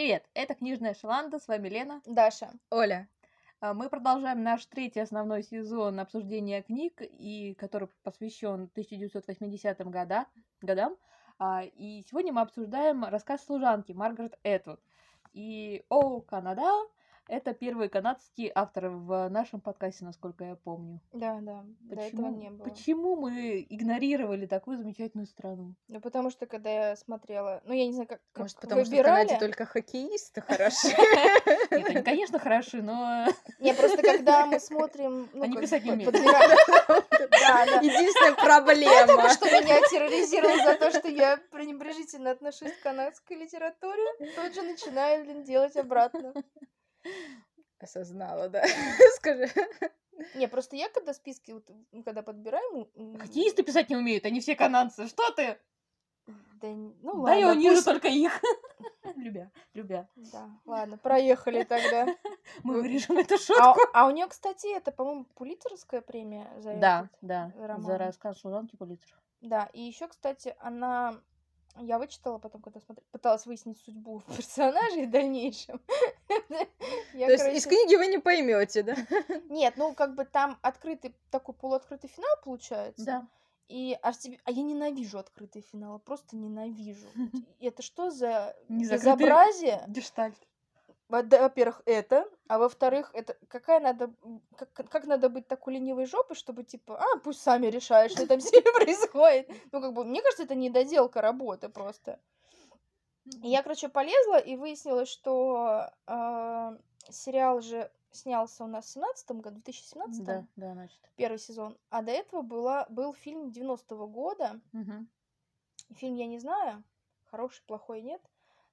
Привет, это книжная Шаланда, с вами Лена. Даша. Оля. А, Мы продолжаем наш третий основной сезон обсуждения книг, и который посвящен 1980 года, годам. А, И сегодня мы обсуждаем рассказ служанки Маргарет Этвуд. И О, Канада это первые канадские авторы в нашем подкасте, насколько я помню. Да, да, до этого не было. почему мы игнорировали такую замечательную страну? Ну, потому что, когда я смотрела... Ну, я не знаю, как, как Может, потому что в выбирали. Канаде только хоккеисты хороши. Нет, они, конечно, хороши, но Не, просто когда мы смотрим... Ну, Они писать не умеют. подбираем- Да, да. Единственная проблема. Что меня терроризировал за то, что я пренебрежительно отношусь к канадской литературе, тут же начинаю, блин, делать обратно. Осознала, да. Скажи. Не, просто я когда списки, вот, когда подбираем... хоккеисты писать не умеют, они все канадцы. Что ты? Да, ну Да, я ладно, унижу пусть- только их. Любя, любя. Да, ладно, проехали тогда. Мы вырежем эту А, шутку. а у нее, кстати, это, по-моему, Пулитцерская премия за Да, этот да, роман. за рассказ служанки Пулитцер. Да, и еще, кстати, она... Я вычитала потом, когда смотр- пыталась выяснить судьбу персонажей в дальнейшем. Я, То есть из книги вы не поймете, да? Нет, ну как бы там открытый, такой полуоткрытый финал получается. Да. И тебе... А я ненавижу открытые финалы, просто ненавижу. Это что за безобразие? Гештальт. Во-первых, это, а во-вторых, это какая надо, как, как надо быть такой ленивой жопой, чтобы типа, а, пусть сами решают, что там с ними происходит. Ну, как бы, мне кажется, это недоделка работы просто. Я, короче, полезла и выяснилось, что а, сериал же снялся у нас в 17 году, в 2017 Да, да, значит. первый сезон, а до этого была, был фильм 90-го года. Мгм. Фильм я не знаю, хороший, плохой нет,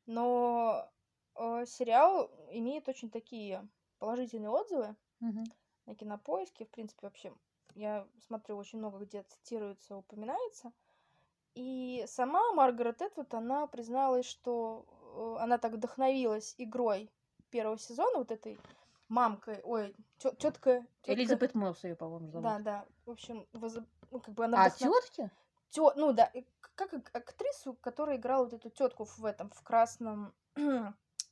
но э, сериал имеет очень такие положительные отзывы Мгм. на кинопоиске. В принципе, вообще, я смотрю очень много где цитируется, упоминается. И сама Маргарет Этвуд, она призналась, что э, она так вдохновилась игрой первого сезона, вот этой мамкой, ой, тетка... Элизабет Мосс ее, по-моему, зовут. Да, да. В общем, возо- ну, как бы она А вдохнов- тетки? Тё- ну да, как ак- актрису, которая играла вот эту тетку в этом, в красном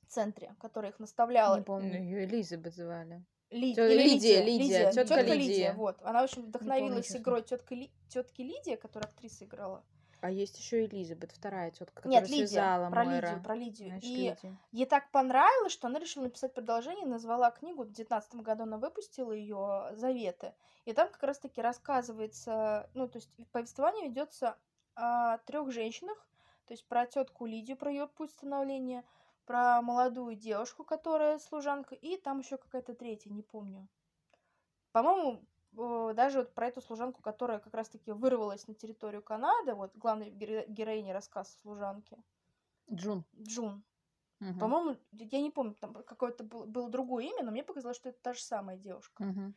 центре, которая их наставляла. Не помню. Ее Элизабет звали. Ли- или Лидия, Лидия, тётка тётка Лидия. Вот, она очень вдохновилась честно. игрой тетка Ли, тетки Лидия, которая актриса играла. А есть еще Элизабет, вторая тетка, которая Нет, Лидия, связала про Мойра. Лидию, про Лидию. Значит, И Лидия. ей так понравилось, что она решила написать продолжение, назвала книгу, в девятнадцатом году она выпустила ее «Заветы». И там как раз-таки рассказывается, ну, то есть повествование ведется о трех женщинах, то есть про тетку Лидию, про ее путь становления, про молодую девушку, которая служанка, и там еще какая-то третья, не помню. По-моему, даже вот про эту служанку, которая как раз-таки вырвалась на территорию Канады, вот главной геро- героине рассказ служанки, Джун. Джун. Мгм. По-моему, я не помню, там какое-то было, было другое имя, но мне показалось, что это та же самая девушка. Мгм.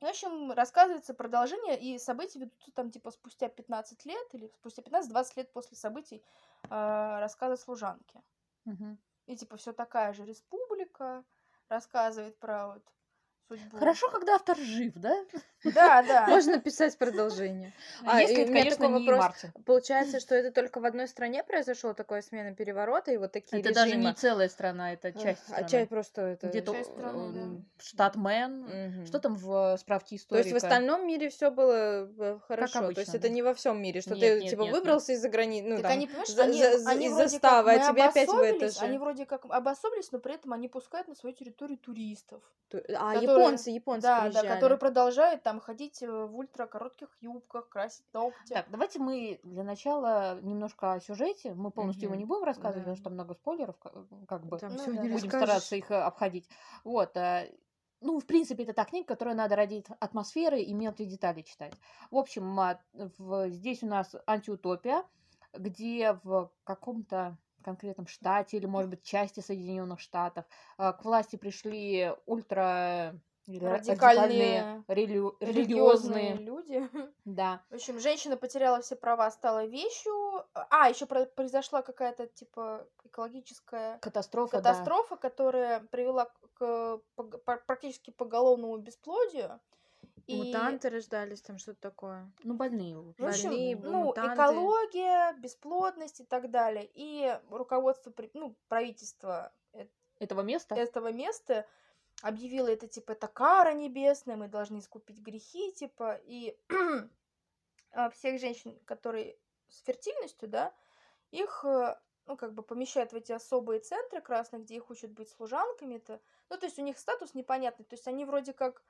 В общем, рассказывается продолжение, и события ведутся там типа спустя 15 лет или спустя 15-20 лет после событий э, рассказа служанки. Мгм. И типа все такая же республика, рассказывает про вот судьбу. Хорошо, когда автор жив, да? Да, да. Можно писать продолжение. А, Если и это, у меня конечно, такой не вопрос. Мартин. Получается, что это только в одной стране произошла такая смена переворота, и вот такие Это даже режимы. не целая страна, это часть А страны. часть просто это... Где-то Часть страны, э, да. штат Мэн. Что там в справке То истории? есть в остальном мире все было э, хорошо. То обычно, есть это не во всем мире, что Нет, ты нет, типа нет, выбрался из-за границы, ну так там, они, понимаешь, за- они, за- они из вроде заставы, как, а тебе опять в это же. Они вроде как обособились, но при этом они пускают на свою территорию туристов. То- А которые- японцы, японцы да, приезжали. да, которые продолжают там ходить э, в ультра коротких юбках, красить ногти. Так, давайте мы для начала немножко о сюжете. Мы полностью его Мгм. не будем рассказывать, Да. потому что там много спойлеров, ка- как бы. Там Ну всё да. не Будем расскажешь. стараться их э, обходить. Вот. э, Ну, в принципе, это та книга, которая надо родить атмосферы и мелкие детали читать. В общем, а, здесь у нас антиутопия, где в каком-то конкретном штате или, может быть, части Соединенных Штатов э, к власти пришли ультра или ра- Радикальные, релю- Религиозные люди. да, В общем, женщина потеряла все права, стала вещью. А, еще произошла какая-то, типа, экологическая катастрофа, да. катастрофа, которая привела к практически поголовному бесплодию. И, Мутанты рождались, там что-то такое. Ну, больные. в общем. больные, ну, мутанты. экология, бесплодность и так далее. И руководство, ну, правительство Этого места? этого места объявило это, типа, это кара небесная, мы должны искупить грехи, типа, и а, всех женщин, которые с фертильностью, да, их, э, ну, как бы помещают в эти особые центры красные, где их учат быть служанками, то, ну, то есть у них статус непонятный, то есть они вроде как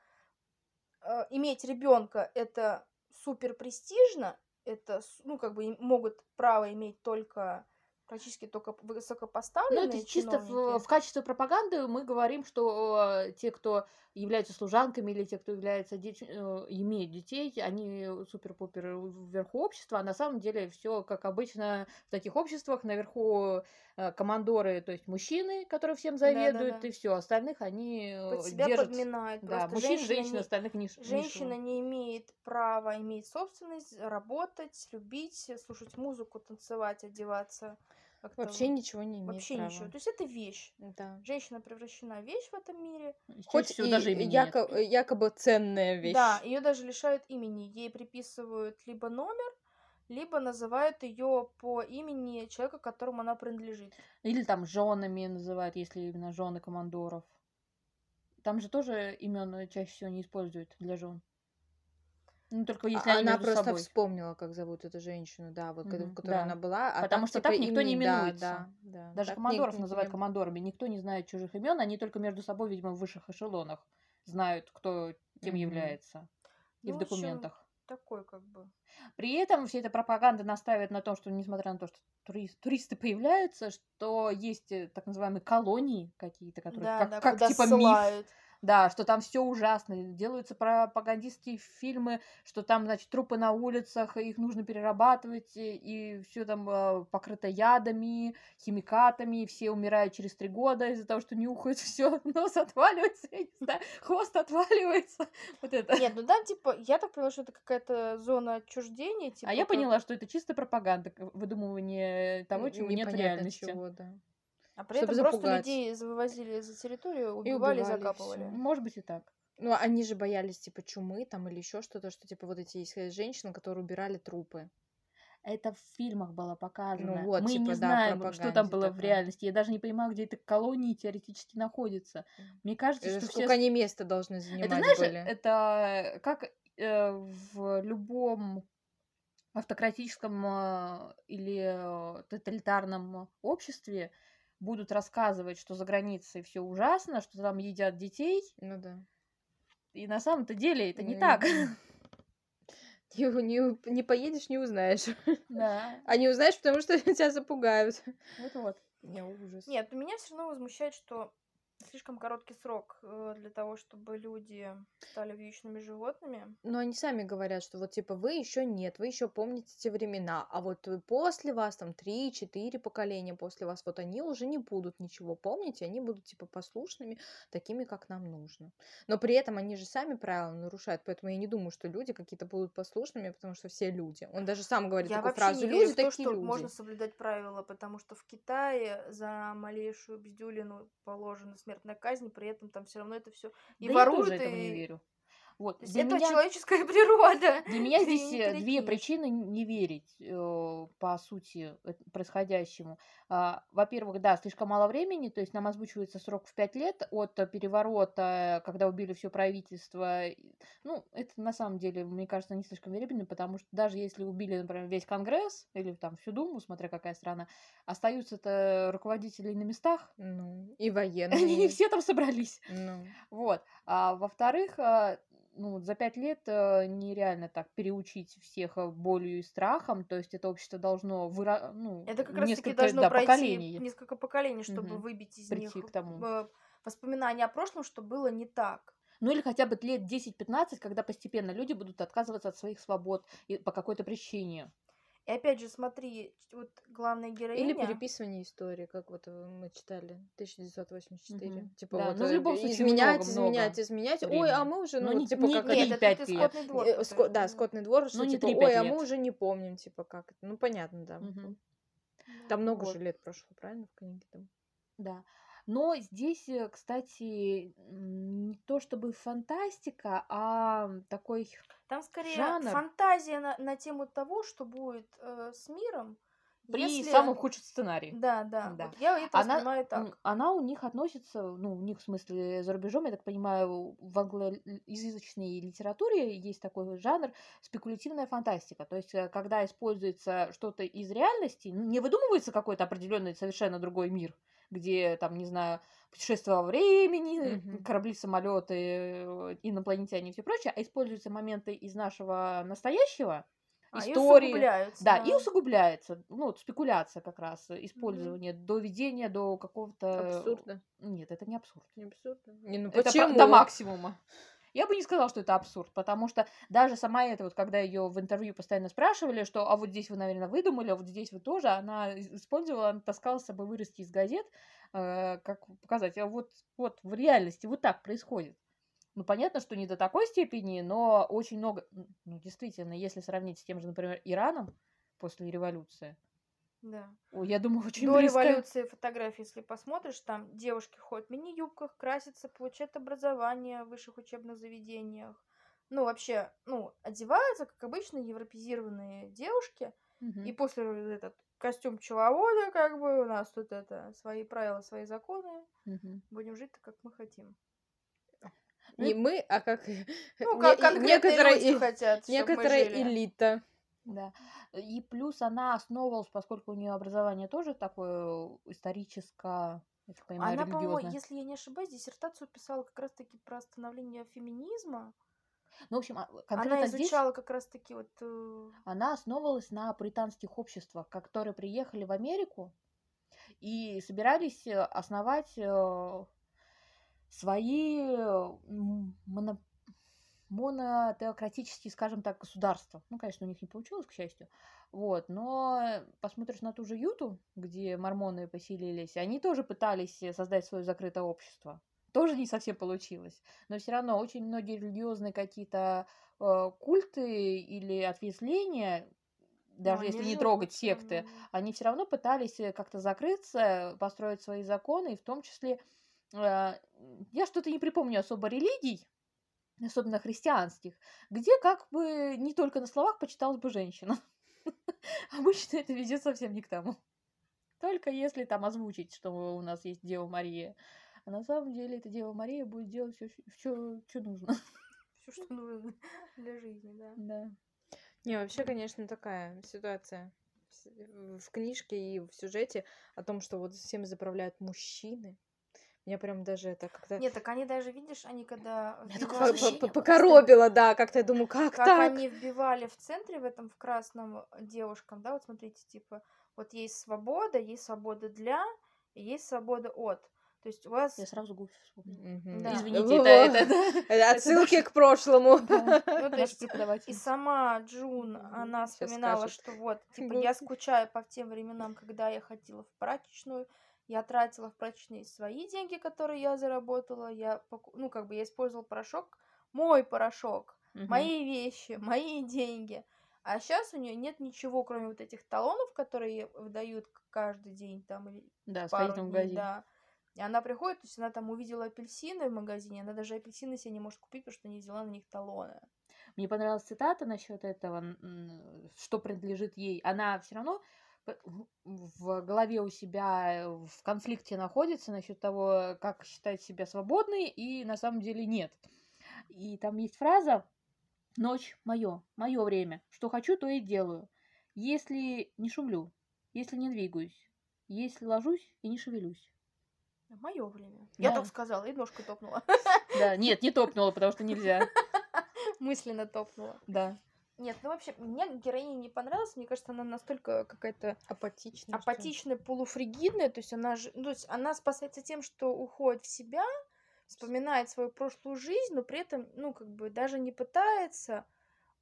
э, иметь ребенка это супер престижно, это, ну, как бы могут право иметь только практически только Ну, высокопоставленные это чисто в, в качестве пропаганды мы говорим, что э, те, кто являются служанками или те, кто является деч- э, имеет детей, они супер-пупер вверху общества, а на самом деле все как обычно в таких обществах, наверху э, командоры, то есть мужчины, которые всем заведуют, Да-да-да. и все, остальных они Под себя держат. подминают. Да, мужчин, женщина женщин, не- остальных ниш, Женщина не имеет права иметь собственность, работать, любить, слушать музыку, танцевать, одеваться. Как-то Вообще ничего не имеет Вообще права. ничего. То есть это вещь. Да. Женщина превращена в вещь в этом мире. Чаще Хоть всего и даже имени нет. яко- якобы ценная вещь. Да, ее даже лишают имени. Ей приписывают либо номер, либо называют ее по имени человека, которому она принадлежит. Или там женами называют, если именно жены командоров. Там же тоже имен чаще всего не используют для жен. Ну, только если А- она просто собой. вспомнила, как зовут эту женщину, да, вот Мгм, в которой да. она была. А Потому там, что типа, так никто не имени- да, именуется. Да, да. Даже Так командоров не называют имен- командорами. Никто не знает чужих имен, они только между собой, видимо, в высших эшелонах знают, кто кем Мгм. является. И Ну, в в общем, документах. Такой как бы. При этом вся эта пропаганда настаивает на том, что несмотря на то, что турист- туристы появляются, что есть э, так называемые колонии какие-то, которые Да, как, да, как типа миф. Да, что там все ужасно. Делаются пропагандистские фильмы, что там, значит, трупы на улицах, их нужно перерабатывать, и все там э, покрыто ядами, химикатами, все умирают через три года из-за того, что нюхают все, нос отваливается, я не знаю, хвост отваливается. Вот это. Нет, ну да, типа, я так поняла, что это какая-то зона отчуждения. Типа, а я поняла, что это чисто пропаганда, выдумывание того, чего нет в реальности. чего, да. А при чтобы этом просто запугать. людей вывозили за территорию, убивали, убивали, и закапывали. всё. Может быть и так. Ну, они же боялись, типа, чумы там или еще что-то, что, типа, вот эти есть э, женщины, которые убирали трупы. Это в фильмах было показано. вот, Мы типа, не да, знаем, что там было в такая. реальности. Я даже не понимаю, где эта колония теоретически находится. Мне кажется, Э, что Сколько все... они места должны занимать Это, знаешь, были. это как э, в любом автократическом э, или э, тоталитарном обществе будут рассказывать, что за границей все ужасно, что там едят детей, Ну да. и на самом-то деле это не так. Не, не, не поедешь, не узнаешь. Да, А не узнаешь, потому что тебя запугают. вот-вот. Не, ужас. Нет, меня все равно возмущает, что слишком короткий срок э, для того, чтобы люди стали вьючными животными. Но они сами говорят, что вот типа вы еще нет, вы еще помните те времена, а вот э, после вас, там, 3-4 поколения после вас, вот они уже не будут ничего помнить, и они будут типа послушными, такими, как нам нужно. Но при этом они же сами правила нарушают, поэтому я не думаю, что люди какие-то будут послушными, потому что все люди. Он даже сам говорит Я такую фразу, не люди в то, такие что люди. можно соблюдать правила, потому что в Китае за малейшую бздюлину положена смертная казнь, при этом там все равно это все и Да я воруют, тоже этому не и- верю. Вот. То есть Для это меня- человеческая природа. Для меня здесь не э, две причины не верить э, по сути происходящему. А, Во-первых, да, слишком мало времени, то есть нам озвучивается срок в пять лет от э, переворота, когда убили все правительство. Ну, это на самом деле, мне кажется, не слишком верибельно, потому что даже если убили, например, весь Конгресс или там всю Думу, смотря какая страна, остаются-то руководители на местах, Ну, и они не военные. все там собрались. Ну, Вот. А во-вторых, а, ну, за пять лет э, нереально так переучить всех э, болью и страхом. То есть это общество должно выра... ну, Это как раз таки несколько должно да, пройти поколений несколько поколений, чтобы Мгм. выбить из прийти них к тому. воспоминания о прошлом, что было не так. Ну или хотя бы лет 10-15, когда постепенно люди будут отказываться от своих свобод по какой-то причине. И опять же, смотри, вот главная героиня... Или переписывание истории, как вот э, мы читали 1984. Мгм. Типа Да, вот ну, в э, любом случае, изменять, много, изменять, много изменять. Ой, времени. а мы уже, Ну, ну, не- типа не- как не Нет, это- это, скотный двор. э, ско- да, скотный двор, что Ну, не типа, 3-5 ой, а мы лет. уже не помним, типа как это. Ну понятно, да. Мгм. Там много Вот. же лет прошло, правильно, в книге там? Да. Но здесь, э, кстати, не то чтобы фантастика, а такой Там скорее жанр. фантазия на, на тему того, что будет э, с миром, при если... самом худшем сценарии. Да, да. Да. Вот я это Она, воспринимаю м, так. она у них относится, ну, у них, в смысле, за рубежом, я так понимаю, в англоязычной литературе есть такой жанр спекулятивная фантастика. То есть, э, когда используется что-то из реальности, ну, не выдумывается какой-то определенный совершенно другой мир, где, там, не знаю, путешествие во времени, Мгм. корабли, самолеты, э, инопланетяне и все прочее, а используются моменты из нашего настоящего, А, и истории. усугубляются, Да, и да. усугубляется, ну, вот спекуляция как раз, э, использование, доведение до какого-то... Абсурдно. Нет, это не абсурд. Не абсурдно. Не, ну Это почему? до максимума. Я бы не сказала, что это абсурд, потому что даже сама эта, вот когда ее в интервью постоянно спрашивали, что а вот здесь вы, наверное, выдумали, а вот здесь вы тоже, она и- использовала, она таскала с собой вырезки из газет, э, как показать, а вот, вот в реальности вот так происходит. Ну, понятно, что не до такой степени, но очень много, ну, действительно, если сравнить с тем же, например, Ираном после революции, Да. ой, я думаю, очень До близко. революции фотографии, если посмотришь, там девушки ходят в мини-юбках, красятся, получают образование в высших учебных заведениях. Ну, вообще, ну, одеваются, как обычно, европезированные девушки. Мгм. И после вот этот костюм пчеловода, как бы, у нас тут это, свои правила, свои законы. Мгм. Будем жить так, как мы хотим. Не мы, а как Ну, как люди и- хотят, некоторая жили. элита. Да. И плюс она основывалась, поскольку у нее образование тоже такое историческое, я так понимаю, Она, по-моему, если я не ошибаюсь, диссертацию писала как раз-таки про становление феминизма. Ну, в общем, а, конкретно Она здесь изучала как раз-таки вот... э, она основывалась на британских обществах, которые приехали в Америку и собирались э, основать э, свои э, моно- монотеократические, скажем так, государства. Ну, конечно, у них не получилось, к счастью. Вот, но посмотришь на ту же Юту, где мормоны поселились, они тоже пытались э, создать свое закрытое общество. Тоже не совсем получилось. Но все равно очень многие религиозные какие-то э, культы или ответвления, даже ну, если не живут трогать секты, они все равно пытались э, как-то закрыться, построить свои законы, и в том числе э, я что-то не припомню особо религий, особенно христианских, где как бы не только на словах почиталась бы женщина. Обычно это ведет совсем не к тому. Только если там озвучить, что у нас есть Дева Мария. А на самом деле эта Дева Мария будет делать все, что нужно. Все, что нужно для жизни, да. Да. Не, вообще, конечно, такая ситуация в книжке и в сюжете о том, что вот всем заправляют мужчины. Меня прям даже это как-то Нет, так они даже, видишь, они когда меня просто. покоробило, да, как-то я думаю, как, как так? они вбивали в центре, в этом, в красном, э, девушкам, да, вот смотрите, типа, вот есть свобода, есть свобода для, и есть свобода от. То есть у вас... Я сразу Гуфи вспомнила. Мгм. Да. Извините, это, это, Это Отсылки к прошлому. да, Ну, то есть. И сама Джун, она вспоминала, что вот, типа, я скучаю по тем временам, когда я ходила в прачечную, я тратила в прачечной свои деньги, которые я заработала, я, ну, как бы я использовала порошок, мой порошок, Мгм. мои вещи, мои деньги. А сейчас у нее нет ничего, кроме вот этих талонов, которые выдают каждый день там или Да, пару сходить в дней, магазин. да. И она приходит, то есть она там увидела апельсины в магазине, она даже апельсины себе не может купить, потому что не взяла на них талоны. Мне понравилась цитата насчет этого, что принадлежит ей. Она все равно в голове у себя э, в конфликте находится насчет того, как считать себя свободной, и на самом деле нет. И там есть фраза «Ночь мое, мое время. Что хочу, то и делаю. Если не шумлю, если не двигаюсь, если ложусь и не шевелюсь». Мое время. Я Да. так сказала и ножкой топнула. Да, нет, не топнула, потому что нельзя. Мысленно топнула. Да. Нет, ну вообще, мне героиня не понравилась. Мне кажется, она настолько какая-то ли. апатичная, полуфригидная. То есть она же, ну, то есть она спасается тем, что уходит в себя, вспоминает свою прошлую жизнь, но при этом, ну, как бы даже не пытается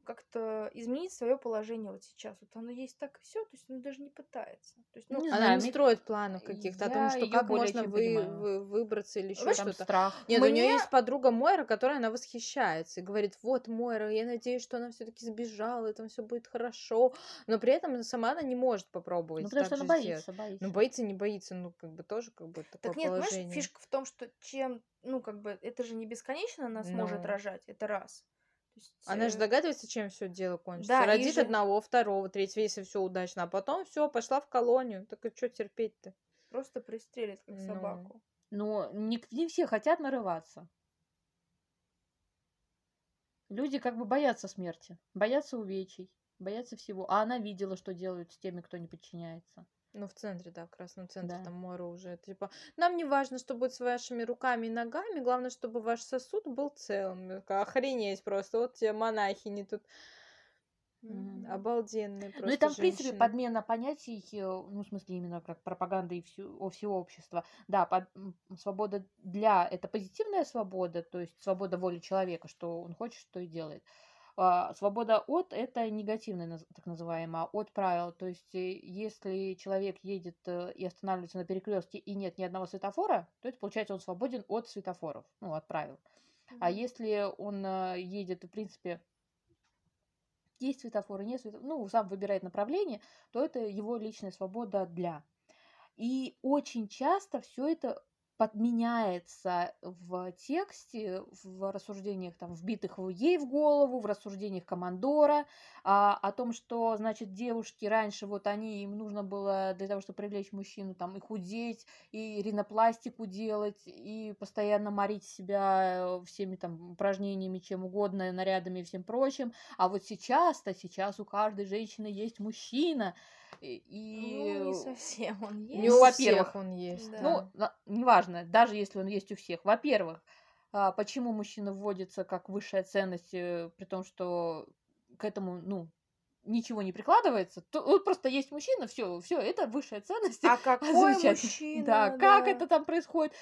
как-то изменить свое положение вот сейчас. Вот оно есть так и все, то есть он даже не пытается. То есть, ну, Не Она не мне- строит планов каких-то о том, что как можно вы, понимаю. вы- выбраться или еще Знаешь, что-то. страх. Нет, у нее Мне- есть подруга Мойра, которой она восхищается и говорит, вот Мойра, я надеюсь, что она все-таки сбежала, и там все будет хорошо, но при этом сама она не может попробовать Ну, потому так что она сделать. боится, боится. Ну, боится, не боится, ну, как бы тоже как бы такое Так нет, положение. фишка в том, что чем, ну, как бы, это же не бесконечно нас может Ну. рожать, это раз. Есть, Она же э, догадывается, чем все дело кончится. да, Родит же- одного, второго, третьего, если все удачно, а потом все, пошла в колонию. Так и что терпеть-то? просто пристрелит, как Ну. собаку. Но не, не все хотят нарываться. Люди как бы боятся смерти, боятся увечий, боятся всего. А она видела, что делают с теми, кто не подчиняется. Ну, в центре, да, в красном центре, Да. там море уже. Типа, нам не важно, что будет с вашими руками и ногами, главное, чтобы ваш сосуд был целым. Я такая, Охренеть просто, вот тебе монахини тут. Мгм. Обалденные просто Ну и там, в принципе, женщины. подмена понятий, э, ну, в смысле, именно как пропаганда и всю, о всего общества. Да, под- м, свобода для это позитивная свобода, то есть свобода воли человека, что он хочет, что и делает. А, свобода от это негативная, так называемая, от правил. То есть, э, если человек едет э, и останавливается на перекрестке и нет ни одного светофора, то это получается он свободен от светофоров, ну, от правил. А если он э, едет, в принципе, есть светофоры, нет светофора, ну, сам выбирает направление, то это его личная свобода для. И очень часто все это подменяется в тексте, в рассуждениях, там, вбитых ей в голову, в рассуждениях командора, а, о том, что, значит, девушки раньше, вот они, им нужно было для того, чтобы привлечь мужчину, там, и худеть, и ринопластику делать, и постоянно морить себя э, всеми там упражнениями, чем угодно, нарядами и всем прочим. А вот сейчас-то, сейчас у каждой женщины есть мужчина. И, Ну, не совсем он есть. Не Ну, у во-первых, он есть. да. ну, неважно, даже если он есть у всех. Во-первых, а, почему мужчина вводится как высшая ценность, э, при том, что к этому, ну, ничего не прикладывается, то вот просто есть мужчина, все, все, это высшая ценность. А какой мужчина? Да, как да. это там происходит?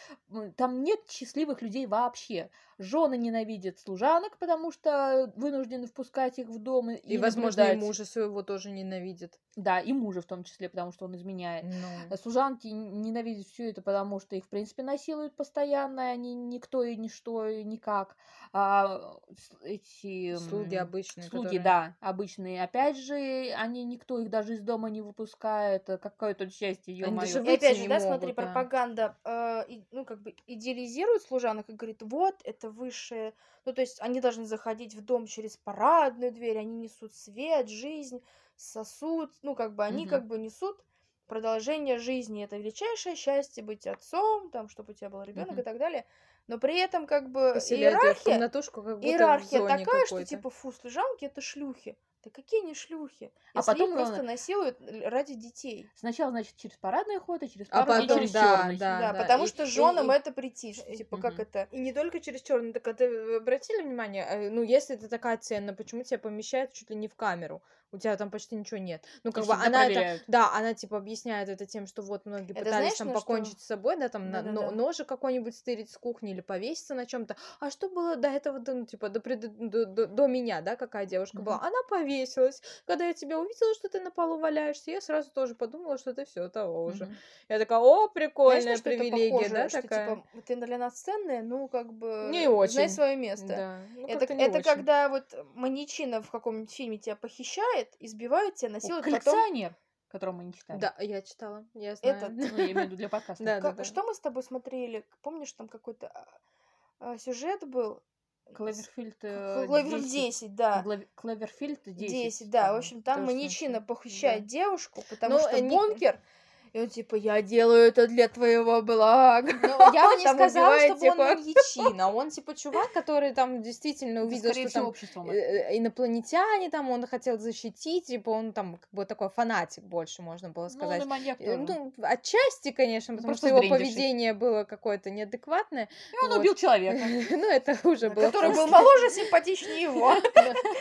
Там нет счастливых людей вообще. Жены ненавидят служанок, потому что вынуждены впускать их в дом и, И, возможно, и мужа своего тоже ненавидит. Да, и мужа в том числе, потому что он изменяет. Ну. Служанки ненавидят все это, потому что их, в принципе, насилуют постоянно, они никто и ничто, и никак. А эти... Слуги обычные, Слуги, которые- да, обычные. Опять же, они, никто их даже из дома не выпускает. э, Какое тут счастье, Они ё-моё. даже И выйти опять же, да, смотри, могут, да. пропаганда, э, и- ну, как бы идеализирует служанок и говорит, вот, это высшее, ну, то есть они должны заходить в дом через парадную дверь, они несут свет, жизнь, сосуд, ну, как бы они Мгм. как бы несут продолжение жизни, это величайшее счастье быть отцом, там, чтобы у тебя был ребенок Мгм. и так далее, но при этом как бы в иерархия, как иерархия такая, что типа, фу, служанки это шлюхи. Да какие они шлюхи? А Если их потом, просто главное- насилуют ради детей. Сначала, значит, через парадный ход, и через А пару, и потом, через да, чёрный. да. Да, потому и- что женам и- это претит, что, и- типа, как Мгм. это... И не только через черный, так а ты э, обратили внимание, э, ну, если это такая цена, почему тебя помещают чуть ли не в камеру? У тебя там почти ничего нет. Ну, как И бы она это, да, она типа объясняет это тем, что вот многие Это пытались знаешь, там что? покончить с собой, да, там на- Да-да-да. но- ножик какой-нибудь стырить с кухни или повеситься на чем-то. А что было до этого, до, ну, типа, до, пред- до, до- до меня, да, какая девушка была? Мгм. Она повесилась. Когда я тебя увидела, что ты на полу валяешься, я сразу тоже подумала, что ты все того уже. Мгм. Я такая, о, Знаешь, прикольная на что это привилегия, похоже? да, что, такая? типа, ты для нас ценная, ну, как бы... Не очень. Знай свое место. Да. Ну, это это очень. когда вот маньячина в каком-нибудь фильме тебя похищает, избивает тебя, О, насилует, потом... Коллекционер, которого мы не читали. Да, я читала, я знаю. Этот. Ну, я имею в виду для подкаста. Да, Ка- да. Что мы с тобой смотрели? Помнишь, там какой-то а, а, сюжет был? Кловерфилд К- э, Кловерфилд 10. 10, да. Кловерфилд 10. 10, да. В общем, там маньячина похищает Да. девушку, потому Ну, что не- бункер... И он типа, я делаю это для твоего блага. Ну, я бы не Там сказала, чтобы он типа. маньячина. Он типа чувак, который там действительно увидел, скорее что всего, там э, э, инопланетяне там, он хотел защитить, типа он там как бы такой фанатик больше, можно было Ну, он сказать. и маньяк Э, тоже. Ну, отчасти, конечно, потому просто что его поведение было какое-то неадекватное. И он вот. убил человека. Ну, это уже было Который был моложе, симпатичнее его.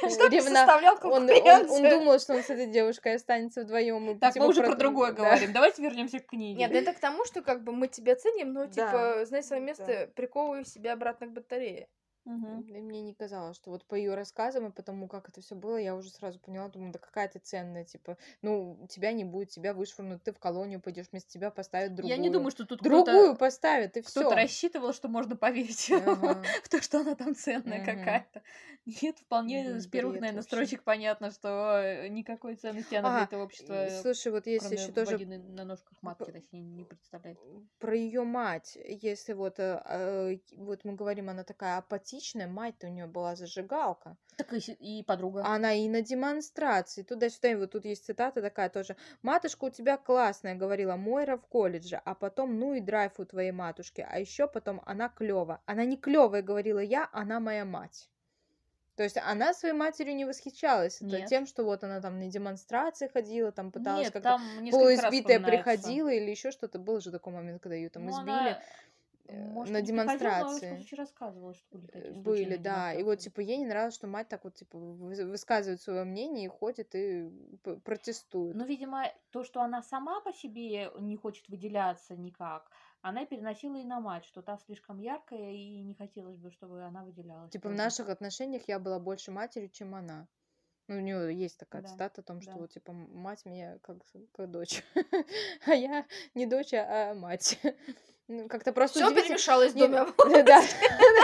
Что составлял Он, он, он думал, что он с этой девушкой останется вдвоем. Так, мы уже про другое говорим. Давайте вернемся к книге. Нет, это к тому, что как бы мы тебя ценим, но типа, знай свое место, приковывай себя обратно к батарее. Мгм. И мне не казалось, что вот по ее рассказам и потому, как это все было, я уже сразу поняла, думаю, да какая ты ценная, типа, ну, тебя не будет, тебя вышвырнут, ты в колонию пойдешь, вместо тебя поставят другую. Я не думаю, что тут Другую поставят, и все. кто-то рассчитывал, что можно поверить Ага. в то, что она там ценная Мгм. какая-то. Нет, вполне Блин, с первых, бред наверное, вообще. строчек понятно, что э, никакой ценности она для А, этого общества, слушай, вот если еще тоже на ножках матки, точнее, не представляет. про ее мать, если вот, э, э, вот мы говорим, она такая апатичная, мать-то у нее была зажигалка. Так и, и подруга. Она и на демонстрации, туда-сюда, и вот тут есть цитата такая тоже. «Матушка у тебя классная», — говорила Мойра в колледже, а потом ну и драйв у твоей матушки, а еще потом она клева. Она не клевая, говорила я, она моя мать. То есть она своей матерью не восхищалась это Нет. тем, что вот она там на демонстрации ходила, там пыталась Нет, как-то полуизбитая приходила или еще что-то. Был же такой момент, когда ее там Ну, избили. она, может, на демонстрации. слушай, рассказывала, что были такие случаи Были, да. И вот, типа, ей не нравилось, что мать так вот, типа, выс- высказывает свое мнение и ходит и протестует. Ну, видимо, то, что она сама по себе не хочет выделяться никак, она переносила и на мать, что та слишком яркая, и не хотелось бы, чтобы она выделялась. Типа, в наших отношениях я была больше матерью, чем она. Ну, у нее есть такая Да, цитата о том, что да. вот, типа, мать меня как, как дочь. А я не дочь, а мать. Ну, как-то просто Все удивительно. перемешалось доме. Да.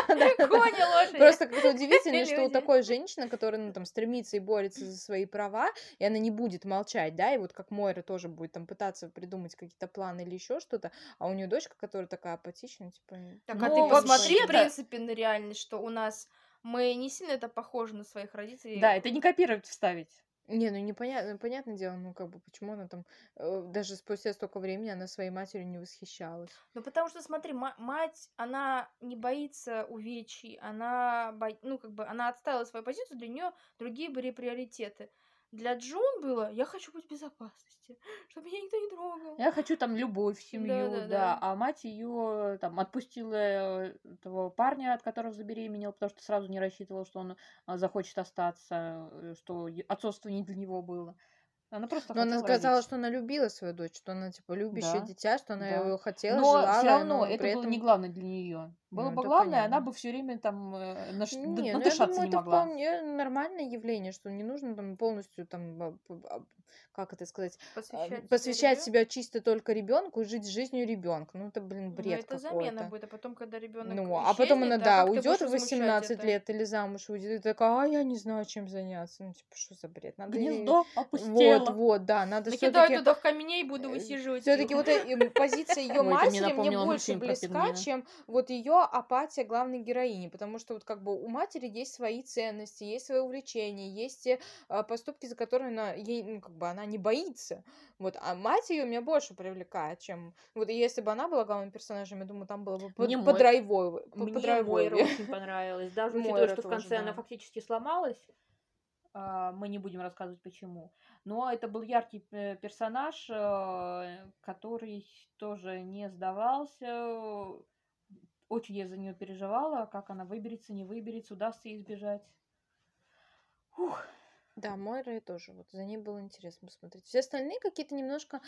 Просто как-то удивительно, что у такой женщины, которая ну, там стремится и борется за свои права, и она не будет молчать, да, и вот как Мойра тоже будет там пытаться придумать какие-то планы или еще что-то, а у нее дочка, которая такая апатичная, типа... Так, Ну, а ты посмотри, в принципе, на реальность, что у нас мы не сильно это похожи на своих родителей. Да, это не копировать, вставить. Не, ну непонятно, понятное дело, ну как бы почему она там э, даже спустя столько времени она своей матерью не восхищалась. Ну, потому что, смотри, ма- мать, она не боится увечий, она, бо- ну, как бы, она отставила свою позицию, для нее другие были приоритеты. Для Джун было, я хочу быть в безопасности, чтобы меня никто не трогал. Я хочу там любовь в семью, да, Да-да-да. а мать ее там отпустила э, этого парня, от которого забеременела, потому что сразу не рассчитывала, что он а, захочет остаться, э, что отцовство не для него было. Она просто Но она сказала, родить. что она любила свою дочь, что она типа любящее Да, дитя, что она да. его хотела, Но желала, все равно но это при было этом... не главное для нее. Было Ну, бы главное, она понятно. бы все время там э, наш- Не, ну я думаю, не это могла. вполне нормальное явление, что не нужно там полностью там, а, а, как это сказать, а, Посвящать, себя посвящать себя чисто только ребенку и жить жизнью ребенка. Ну это, блин, Ну, бред это замена какой-то. будет, а потом, когда ребенок Ну, а потом она, исчезнет, да, уйдет в возмущать 18 это? лет или замуж уйдет, и такая, а я не знаю, чем заняться. Ну, типа, что за бред? Надо и- Гнездо Вот, опустело. вот, да, надо Накидаю все-таки туда в камней и буду высиживать. все-таки их. вот э- позиция ее матери мне больше близка, чем вот ее апатия главной героини, потому что вот как бы у матери есть свои ценности, есть свои увлечения, есть а, поступки, за которые она ей, ну, как бы она не боится, вот, а мать ее меня больше привлекает, чем вот если бы она была главным персонажем, я думаю, там было бы под, Мне Мой- подрайвовое, по- Мне. Мойра очень понравилась. Даже учитывая, что в тоже, конце она да. фактически сломалась. а, Мы не будем рассказывать почему. Но это был яркий э, персонаж, э, который тоже не сдавался. Очень я за нее переживала, как она выберется, не выберется, удастся ей избежать. Ух, Да, Мойра тоже. Вот за ней было интересно посмотреть. Все остальные какие-то немножко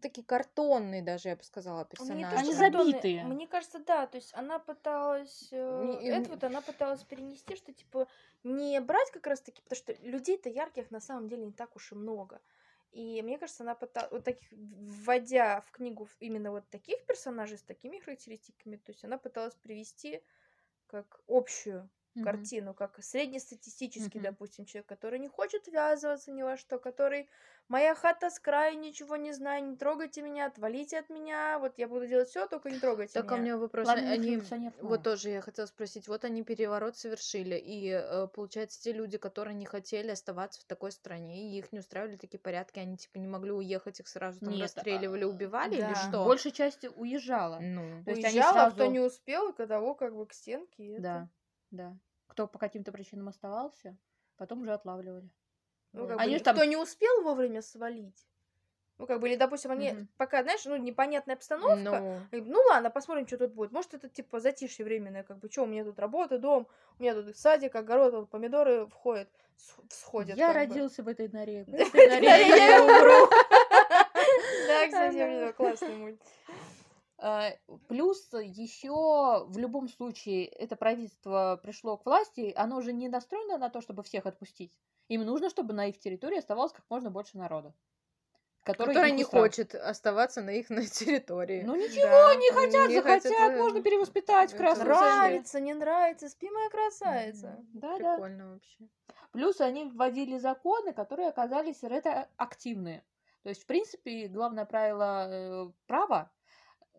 такие картонные даже, я бы сказала, Мне персонажи. тоже Они забитые. Мне кажется, да. То есть она пыталась... э, Не- Это вот она пыталась перенести, что типа не брать как раз таки, потому что людей-то ярких на самом деле не так уж и много. И мне кажется, она пыталась, вот таких, вводя в книгу именно вот таких персонажей с такими характеристиками, то есть она пыталась привести как общую мгм. картину, как среднестатистический, Мгм. допустим, человек, который не хочет ввязываться ни во что, который моя хата с краю, ничего не знаю, не трогайте меня, отвалите от меня, вот я буду делать все, только не трогайте Так, а у меня. меня вопрос. Пламенных Они, вот тоже я хотела спросить, вот они переворот совершили, и э, получается, те люди, которые не хотели оставаться в такой стране, и их не устраивали такие порядки, они типа не могли уехать, их сразу там Нет, расстреливали, а, убивали или да. что? Большая часть уезжала. Ну, То есть они Уезжала, а кто сразу- не успел, и того как бы к стенке. и это. Да, да. Кто по каким-то причинам оставался, потом уже отлавливали. Ну, как Они бы, ж там- не успел вовремя свалить. Ну, как бы, или, допустим, они Мгм. пока, знаешь, ну, непонятная обстановка, ну, И, Ну ладно, посмотрим, что тут будет. Может, это типа затишье временное, как бы, что, у меня тут работа, дом, у меня тут садик, огород, вот помидоры входят, с- всходят. Я как бы. родился в этой норе. В этой норе я умру. Да, кстати, у меня классный мульт. Э, Плюс еще в любом случае это правительство пришло к власти, оно уже не настроено на то, чтобы всех отпустить. Им нужно, чтобы на их территории оставалось как можно больше народа. Который, Который не устраивает. хочет оставаться на их на территории. Ну ничего, Да. не хотят, Не захотят, хотят, э, можно перевоспитать в среду. Нравится, не нравится, спи, моя красавица. Да, да. Прикольно вообще. Плюс они вводили законы, которые оказались ретроактивные. То есть, в принципе, главное правило э, права,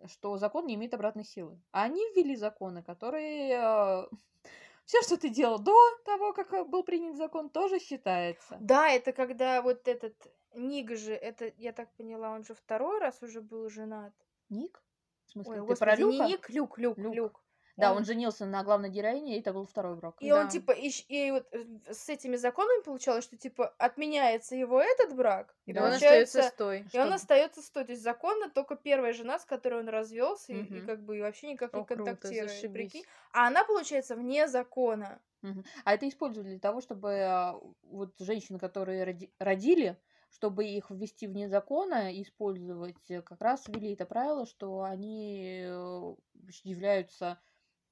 что закон не имеет обратной силы. А они ввели законы, которые... все, что ты делал до того, как э, был принят закон, тоже считается. Да, это когда вот этот Ник же, это, я так поняла, он же второй раз уже был женат. Ник? В смысле, Ой, ты господи, про не Люка? Ник, Люк, Люк, Люк. Люк. Да, Он- он женился на главной героине, и это был второй брак. И он Да. типа, и, и вот э, с этими законами получалось, что типа отменяется его этот брак, и, И он остается с той. и он что- остается с той. То есть законно только первая жена, с которой он развелся, и, и Мгм. как бы и вообще никак не О, круто, контактирует. Прикинь? А она, получается, вне закона. Мгм. А это используют для того, чтобы а, вот женщины, которые роди- родили, чтобы их ввести вне закона и использовать, э, как раз ввели это правило, что они э, являются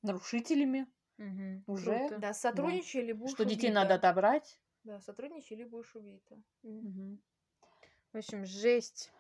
нарушителями, Мгм, Уже? круто. Да, сотрудничай, либо будешь что детей убита. надо отобрать. Да, сотрудничай, либо будешь убита. Мгм. В общем, жесть.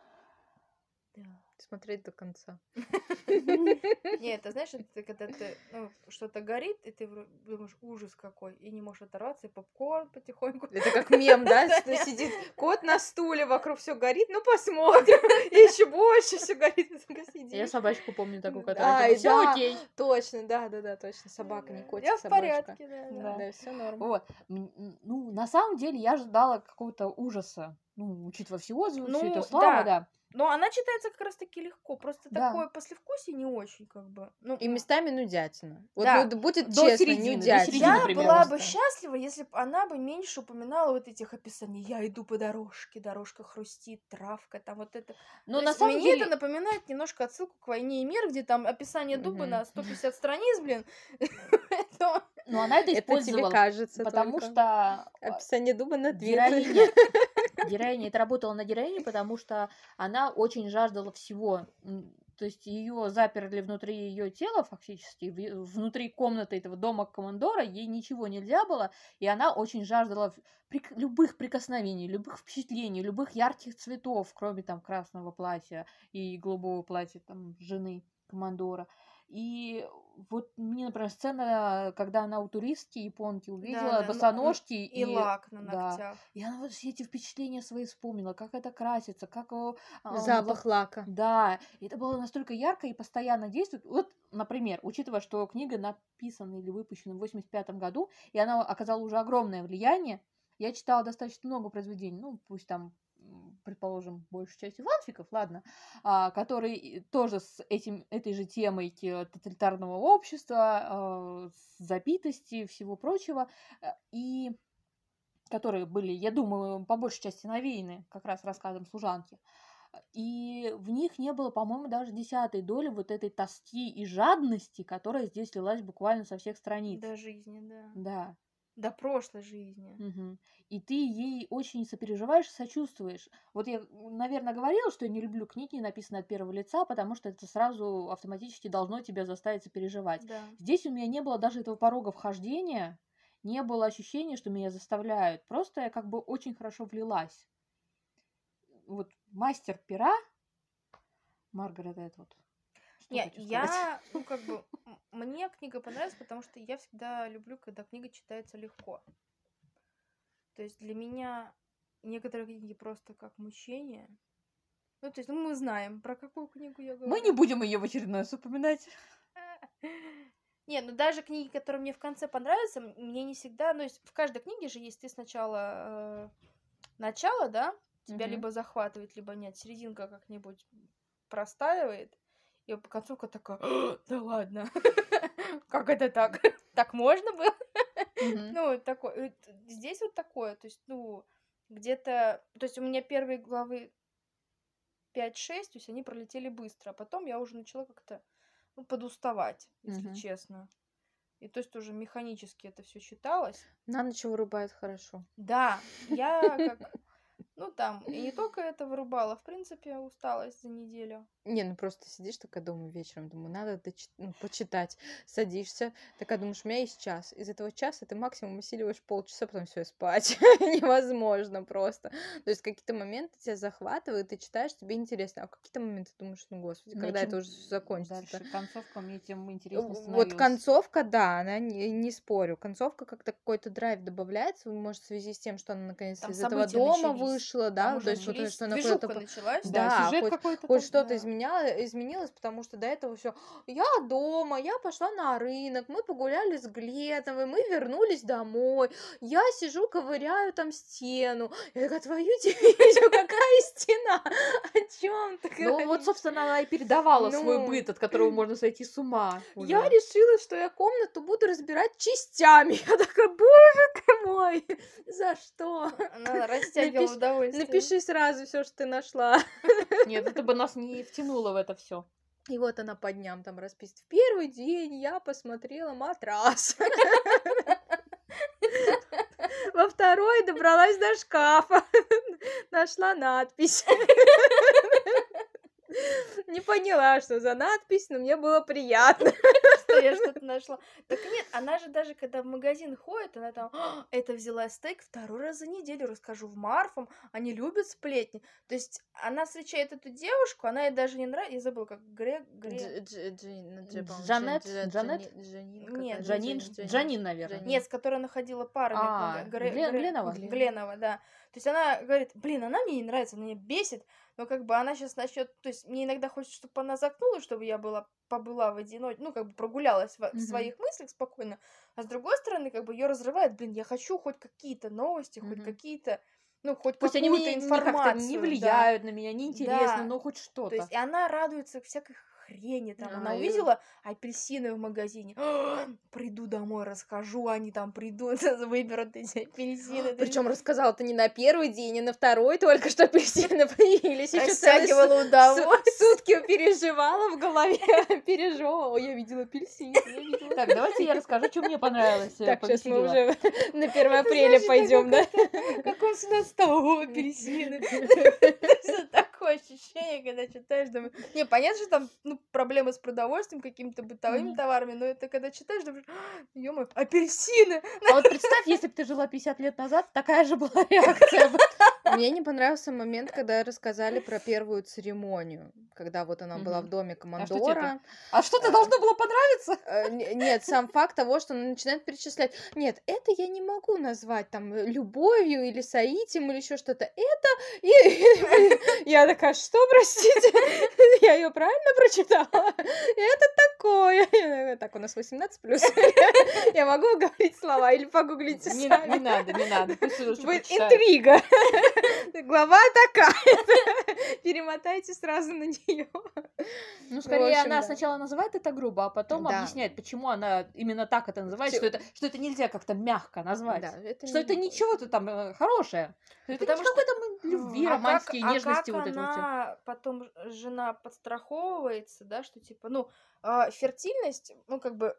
Да. Смотреть до конца. Не, это знаешь, это когда ты, ну, что-то горит, и ты думаешь, ужас какой, и не можешь оторваться, и попкорн потихоньку. Это как мем, да? что Сидит кот на стуле, вокруг все горит, ну посмотрим. И еще больше все горит. сидишь. Я собачку помню такую, которая все да. окей. Точно, да, да, да, точно. Собака, не котик, Я в порядке, да, Да. все норм. Вот. Ну, на самом деле, я ожидала какого-то ужаса. Ну, учитывая все всю Ну, эту славу, да. да. Но она читается как раз-таки легко, просто Да. такое послевкусие не очень, как бы. Ну, И местами нудятина. Вот, Да. вот будет До честно, середины, до нудятина. середины Я примерно была бы счастлива, если бы она бы меньше упоминала вот этих описаний. Я иду по дорожке, дорожка хрустит, травка, там вот это. Но То на есть самом мне деле... это напоминает немножко отсылку к «Войне и мир», где там описание дуба Мгм. на 150 страниц, блин. Это- Но она это Это тебе использовала, кажется потому что Описание дуба на две. героиня, работало на героине, потому что она очень жаждала всего. То есть ее заперли внутри ее тела фактически, внутри комнаты этого дома командора, ей ничего нельзя было, и она очень жаждала прик- любых прикосновений, любых впечатлений, любых ярких цветов, кроме там красного платья и голубого платья там жены командора. И вот мне, например, сцена, когда она у туристки японки увидела Да, да, ну, босоножки И лак на да. ногтях. и она вот все эти впечатления свои вспомнила, как это красится, как его, а, Запах лака. Да, и это было настолько ярко и постоянно действует. Вот, например, учитывая, что книга написана или выпущена в 85 году, и она оказала уже огромное влияние, я читала достаточно много произведений, ну, пусть там, предположим, большей частью фанфиков, ладно, а, которые тоже с этим, этой же темой тоталитарного общества, а, с забитости всего прочего, э, и которые были, я думаю, по большей части навеяны как раз рассказом служанки. И в них не было, по-моему, даже десятой доли вот этой тоски и жадности, которая здесь лилась буквально со всех страниц. До жизни, да. Да. До прошлой жизни. Мгм. И ты ей очень сопереживаешь, сочувствуешь. Вот я, наверное, говорила, что я не люблю книги, написанные от первого лица, потому что это сразу автоматически должно тебя заставить сопереживать. Да. Здесь у меня не было даже этого порога вхождения, не было ощущения, что меня заставляют. Просто я как бы очень хорошо влилась. Вот мастер пера, Маргарет Этвуд. Что Не, хочу сказать? я, ну, как бы, мне книга понравилась, потому что я всегда люблю, когда книга читается легко. То есть для меня некоторые книги просто как мучение. Ну, то есть, ну, мы знаем, про какую книгу я говорю. Мы не будем ее в очередной раз упоминать. Не, ну даже книги, которые мне в конце понравятся, мне не всегда, ну, есть в каждой книге же есть ты сначала э, начало, да, тебя Мгм. либо захватывает, либо нет, серединка как-нибудь простаивает, и по концовка такая, «А, да ладно, как это так? Так можно было? Ну, такое. Здесь вот такое, то есть, ну, где-то, то есть у меня первые главы 5-6, то есть они пролетели быстро, а потом я уже начала как-то ну, подуставать, если честно. И то есть уже механически это все читалось. На ночь вырубает хорошо. Да, я как, ну там, и не только это вырубала, в принципе, усталость за неделю. Не, ну просто сидишь такая дома вечером, думаю, надо доч- ну, почитать. Садишься, такая думаешь, у меня есть час. Из этого часа ты максимум усиливаешь полчаса, потом все спать. Невозможно просто. То есть какие-то моменты тебя захватывают, ты читаешь, тебе интересно. А какие-то моменты думаешь, ну господи, Ну, когда это уже закончится? Дальше концовка мне тем интереснее Вот становилась. концовка, да, она не, не спорю. Концовка как-то какой-то драйв добавляется, может, в связи с тем, что она наконец-то Там из этого дома начались. вышла, да, Там то есть вот начались, что она куда-то по- началась. Да, Да, сюжет хоть- какой-то хоть что-то да. Изменя- изменилось, потому что до этого все. Я дома, я пошла на рынок, мы погуляли с Глетовой, мы вернулись домой. Я сижу, ковыряю там стену. Я такая, твою дивизию, какая стена? О чем ты Ну, вот, говоришь?» собственно, она и передавала свой Ну. быт, от которого можно сойти с ума. Я решила, что я комнату буду разбирать частями. Я такая, боже ты мой, за что? Она растягивала удовольствие. Напиши сразу все, что ты нашла. Нет, это бы нас не втянуло в это все. И вот она по дням там расписывает. В первый день я посмотрела матрас. Во второй добралась до шкафа. Нашла надпись. Не поняла, что за надпись, но мне было приятно. что я что-то нашла. Так нет, она же даже когда в магазин ходит, она там, «А, это взяла стейк второй раз за неделю, расскажу в Марфом, они любят сплетни. То есть она встречает эту девушку, она ей даже не нравится, я забыла, как Грег. Джанет? Джанет? Нет, Джанин, Джанин, наверное. Нет, с которой она ходила парами. А, Гленова? Гленова, да. То есть она говорит, блин, она мне не нравится, она меня бесит, но как бы она сейчас начнет, то есть мне иногда хочется, чтобы она заткнула, чтобы я была побыла в одиночестве, ну, как бы прогулялась в Мгм. своих мыслях спокойно, а с другой стороны, как бы ее разрывает, блин, я хочу хоть какие-то новости, хоть Мгм. какие-то, ну, хоть Пусть они какую-то как-то информацию. не да. влияют на меня, не интересно, Да. но хоть То что-то. есть, и она радуется всякой хрени там. Она и- увидела апельсины в магазине. «А, Приду домой, расскажу, они там придут, выберут эти апельсины. Причем рассказала-то не на первый день, а на второй только что апельсины появились. Растягивала удовольствие. Сутки переживала в голове, переживала. Ой, я видела апельсин, я видела. Так, давайте я расскажу, что мне понравилось. э, Так, сейчас мы уже на 1 апреля пойдем, да? Как он сюда стал, апельсины. Такое ощущение, когда читаешь, думаешь... Не, понятно, что там ну, проблемы с продовольствием, какими-то бытовыми Мгм. товарами, но это когда читаешь, думаешь, ё апельсины! А вот представь, если бы ты жила 50 лет назад, такая же была реакция. Мне не понравился момент, когда рассказали про первую церемонию, когда вот она была в доме что командора. А что-то должно было понравиться? Э, не- Нет, сам факт того, что она начинает перечислять. Нет, это я не могу назвать там э, любовью или соитием или еще что-то. Это и я такая, что, простите, я ее правильно прочитала? Это такое. Так, у нас 18 плюс. Я могу говорить слова или погуглите Не, надо, не надо. Будет интрига. Глава такая. Перемотайте сразу на нее. Ну, скорее, общем, она да. сначала называет это грубо, а потом Да. объясняет, почему она именно так это называет, что это, что это нельзя как-то мягко назвать. Да, это Что не- это ничего-то там э, хорошее. Что это не что- какой-то любви, А романтики, а нежности вот это вот она потом жена подстраховывается, да, что типа, ну, а, фертильность, ну, как бы,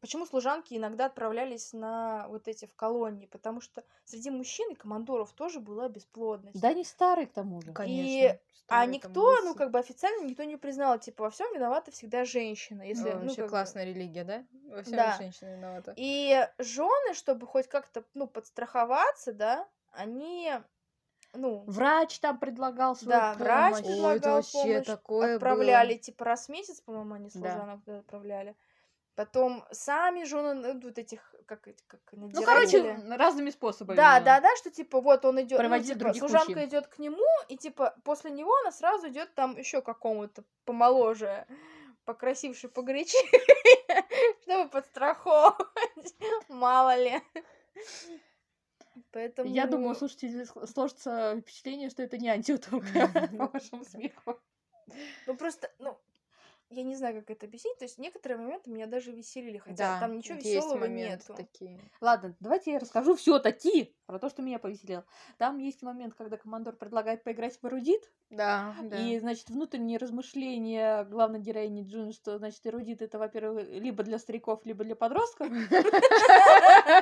почему служанки иногда отправлялись на вот эти в колонии? Потому что среди мужчин и командоров тоже была бесплодность. Да не старый к тому же. Конечно. А старый там никто, ну, как бы официально никто не признал, типа, во всем виновата всегда женщина. Если, Ну, ну, вообще как бы. классная религия, да? Во всем Да. женщина виновата. И жены, чтобы хоть как-то, ну, подстраховаться, да, они, ну, Врач там предлагал свою Да, врач помощь. Ой, это предлагал вообще помощь, такое отправляли, было. типа, раз в месяц, по-моему, они Да. служанок туда отправляли. Потом сами жены, ну, вот этих, как, эти, как Ну, надзиратели. короче, разными способами. Да, да, да, что типа вот он идет, ну, типа, служанка мужчин. идет к нему, и типа после него она сразу идет там еще какому-то помоложе, покрасивше, погорячее, чтобы подстраховывать, мало ли. Поэтому... Я думаю, у слушателей с- сложится впечатление, что это не антиутопия, по вашему смеху. Ну просто, ну, я не знаю, как это объяснить. То есть некоторые моменты меня даже веселили, хотя Да, там ничего веселого нету. такие. Ладно, давайте я расскажу все таки про то, что меня повеселило. Там есть момент, когда командор предлагает поиграть в эрудит, Да, да. и, значит, внутренние размышления главной героини Джун, что, значит, эрудит это, во-первых, либо для стариков, либо для подростков. И.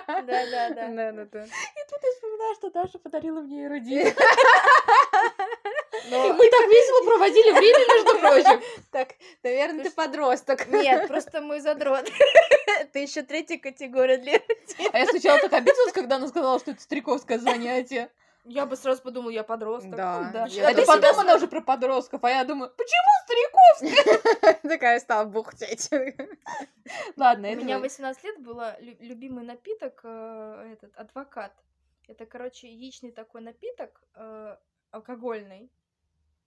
Да, да, да. тут я вспоминаю, что Даша подарила мне эрудит. Но- Мы так весело проводили время, между прочим. Так, наверное, ты подросток. Нет, просто мой задрот. Это еще третья категория для... А я сначала так обиделась, когда она сказала, что это стариковское занятие. Я бы сразу подумала, я подросток. Да, Да. я Это тоже потом она уже про подростков, а я думаю, почему стариков? Такая стала бухтеть. Ладно, У это меня 18 лет был любимый напиток, э, этот, адвокат. Это, короче, яичный такой напиток, э, алкогольный.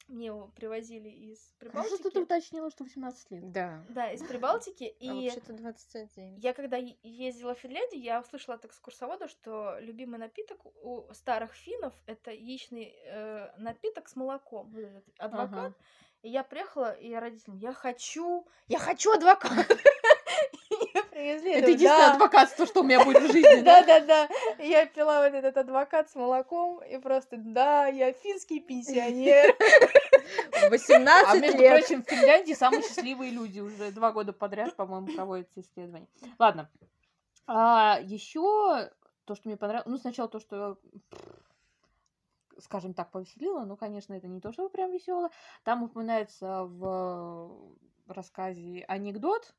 Мне его привозили из Хорошо, что ты Прибалтики. уточнила, что 18 лет. Да. Да, из Прибалтики. А И вообще-то 21. я когда ездила в Финляндию, я услышала от экскурсовода, что любимый напиток у старых финнов это яичный э, напиток с молоком. Вот этот адвокат. Ага. И я приехала, и я родителям, я хочу, я хочу адвокат. Привезли. Это думаю, единственное «Да». адвокатство, что у меня будет в жизни. да? Да-да-да. Я пила вот этот адвокат с молоком, и просто, да, я финский пенсионер. А 18 между лет. прочим, в Финляндии самые счастливые люди уже два года подряд, по-моему, проводятся исследования. Ладно. А еще то, что мне понравилось, ну, сначала то, что скажем так, повеселило, но, конечно, это не то, что прям весело. Там упоминается в рассказе анекдот.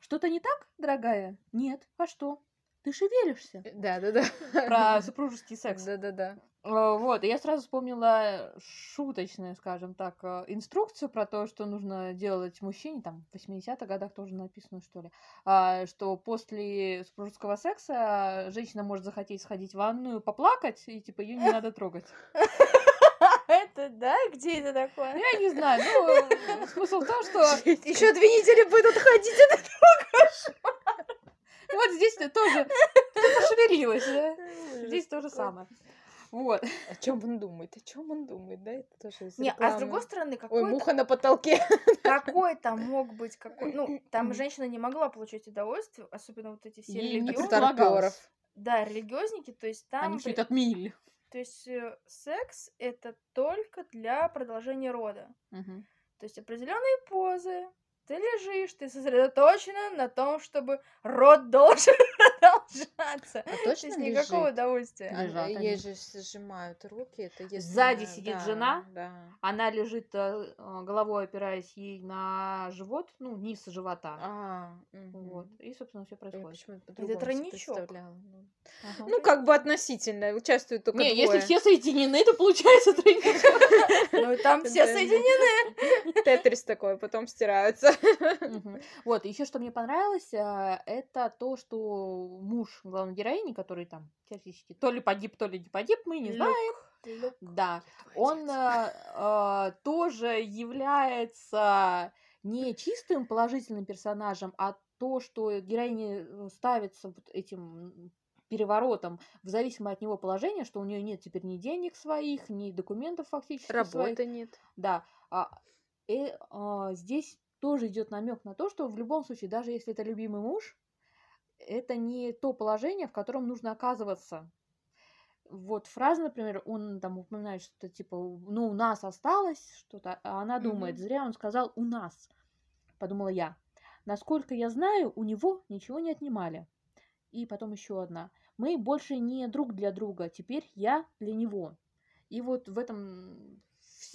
Что-то не так, дорогая? Нет. А что? Ты шевелишься. Да, да, да. Про супружеский секс. Да, да, да. Э, Вот, и я сразу вспомнила шуточную, скажем так, э, инструкцию про то, что нужно делать мужчине, там, в 80-х годах тоже написано, что ли, а, что после супружеского секса женщина может захотеть сходить в ванную, поплакать, и, типа, ее не надо трогать. Это, да? Где это Ну, такое? я не знаю, ну, э, смысл в том, что Еще две недели будут ходить. вот здесь тоже пошевелилась, да? Здесь то же самое. Вот. О чем он думает? О чем он думает? Да, это тоже из Не, а с другой стороны, Ой, какой муха на потолке. какой там мог быть какой. Ну, там женщина не могла получить удовольствие, особенно вот эти все религиозные. Да, религиозники, то есть там. Они все это отменили. То есть э, секс это только для продолжения рода. То есть определенные позы. Ты лежишь, ты сосредоточена на том, чтобы род должен продолжаться. А То точно есть никакого лежит? удовольствия. А, Лежат Ей они. же сжимают руки. Это если Сзади она- сидит да, жена, Да. Она лежит э, головой, опираясь ей на живот, ну, низ живота. А, мгм. Вот. И, собственно, все происходит. себе тройничок. Ну, Ага. Ну, как бы относительно. Участвуют только Не, двое. если все соединены, то получается тройничок. Ну и там все соединены. Тетрис такой, потом стираются. Мгм. Вот, еще что мне понравилось, а, это то, что муж главной героини, который там теоретически то ли погиб, то ли не погиб, мы не знаем. Да, он а, а, тоже является не чистым положительным персонажем, а то, что героиня э, ставится вот этим переворотом в зависимое от него положение, что у нее нет теперь ни денег своих, ни документов фактически своих. Работы нет. Да. А, и, а, здесь тоже идет намек на то, что в любом случае, даже если это любимый муж, это не то положение, в котором нужно оказываться. Вот фраза, например, он там упоминает что-то типа, ну, у нас осталось что-то, а она думает, Мгм. зря он сказал у нас, подумала я. Насколько я знаю, у него ничего не отнимали. И потом еще одна. Мы больше не друг для друга, теперь я для него. И вот в этом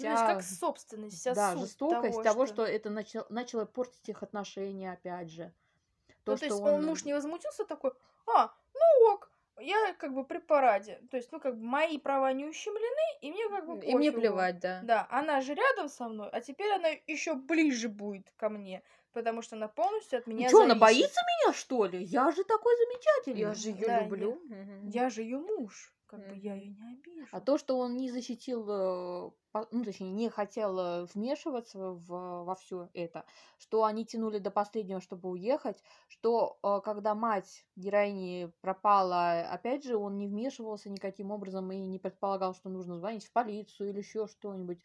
вся то есть как собственность, вся да, суть жестокость того, что... это начало, начало портить их отношения, опять же. Ну, то есть он... муж не возмутился такой, а, ну ок, я как бы при параде. То есть, ну, как бы мои права не ущемлены, и мне как бы И мне плевать, да. Да, она же рядом со мной, а теперь она еще ближе будет ко мне, потому что она полностью от меня что, она боится меня, что ли? Я же такой замечательный. Я же ее Да, люблю. Мгм. Я же ее муж, как бы я ее не обижу. А то, что он не защитил, э, ну, точнее, не хотел э, вмешиваться в, во все это, что они тянули до последнего, чтобы уехать, что э, когда мать героини пропала, опять же, он не вмешивался никаким образом и не предполагал, что нужно звонить в полицию или еще что-нибудь.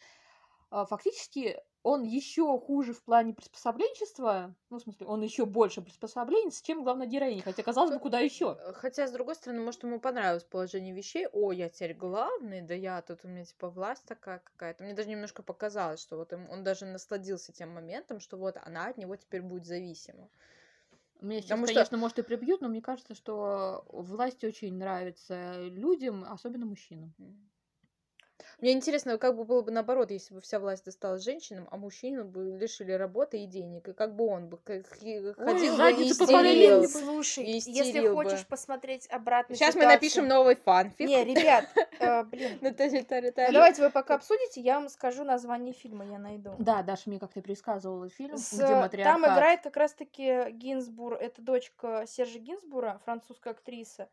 А, Фактически он еще хуже в плане приспособленчества, ну, в смысле, он еще больше приспособленец, чем главная героиня, хотя, казалось бы, куда еще? Э, Хотя, с другой стороны, может, ему понравилось положение вещей. О, я теперь главный, да я тут, у меня типа власть такая какая-то. Мне даже немножко показалось, что вот он даже насладился тем моментом, что вот она от него теперь будет зависима. Меня сейчас, Потому что- конечно, может и прибьют, но мне кажется, что власть очень нравится людям, особенно мужчинам. Мне интересно, как бы было бы наоборот, если бы вся власть досталась женщинам, а мужчину бы лишили работы и денег, и как бы он бы как- хи- ходил бы и истерил. Слушай, и если бы. хочешь посмотреть обратную Сейчас мы ситуацию- напишем новый фанфик. Не, ребят, э, блин, ну давайте вы пока обсудите, я вам скажу название фильма, я найду. Да, Даша мне как-то пересказывала фильм, С- где там играет как раз-таки Гинзбур, это дочка Сержа Гинзбура, французская актриса.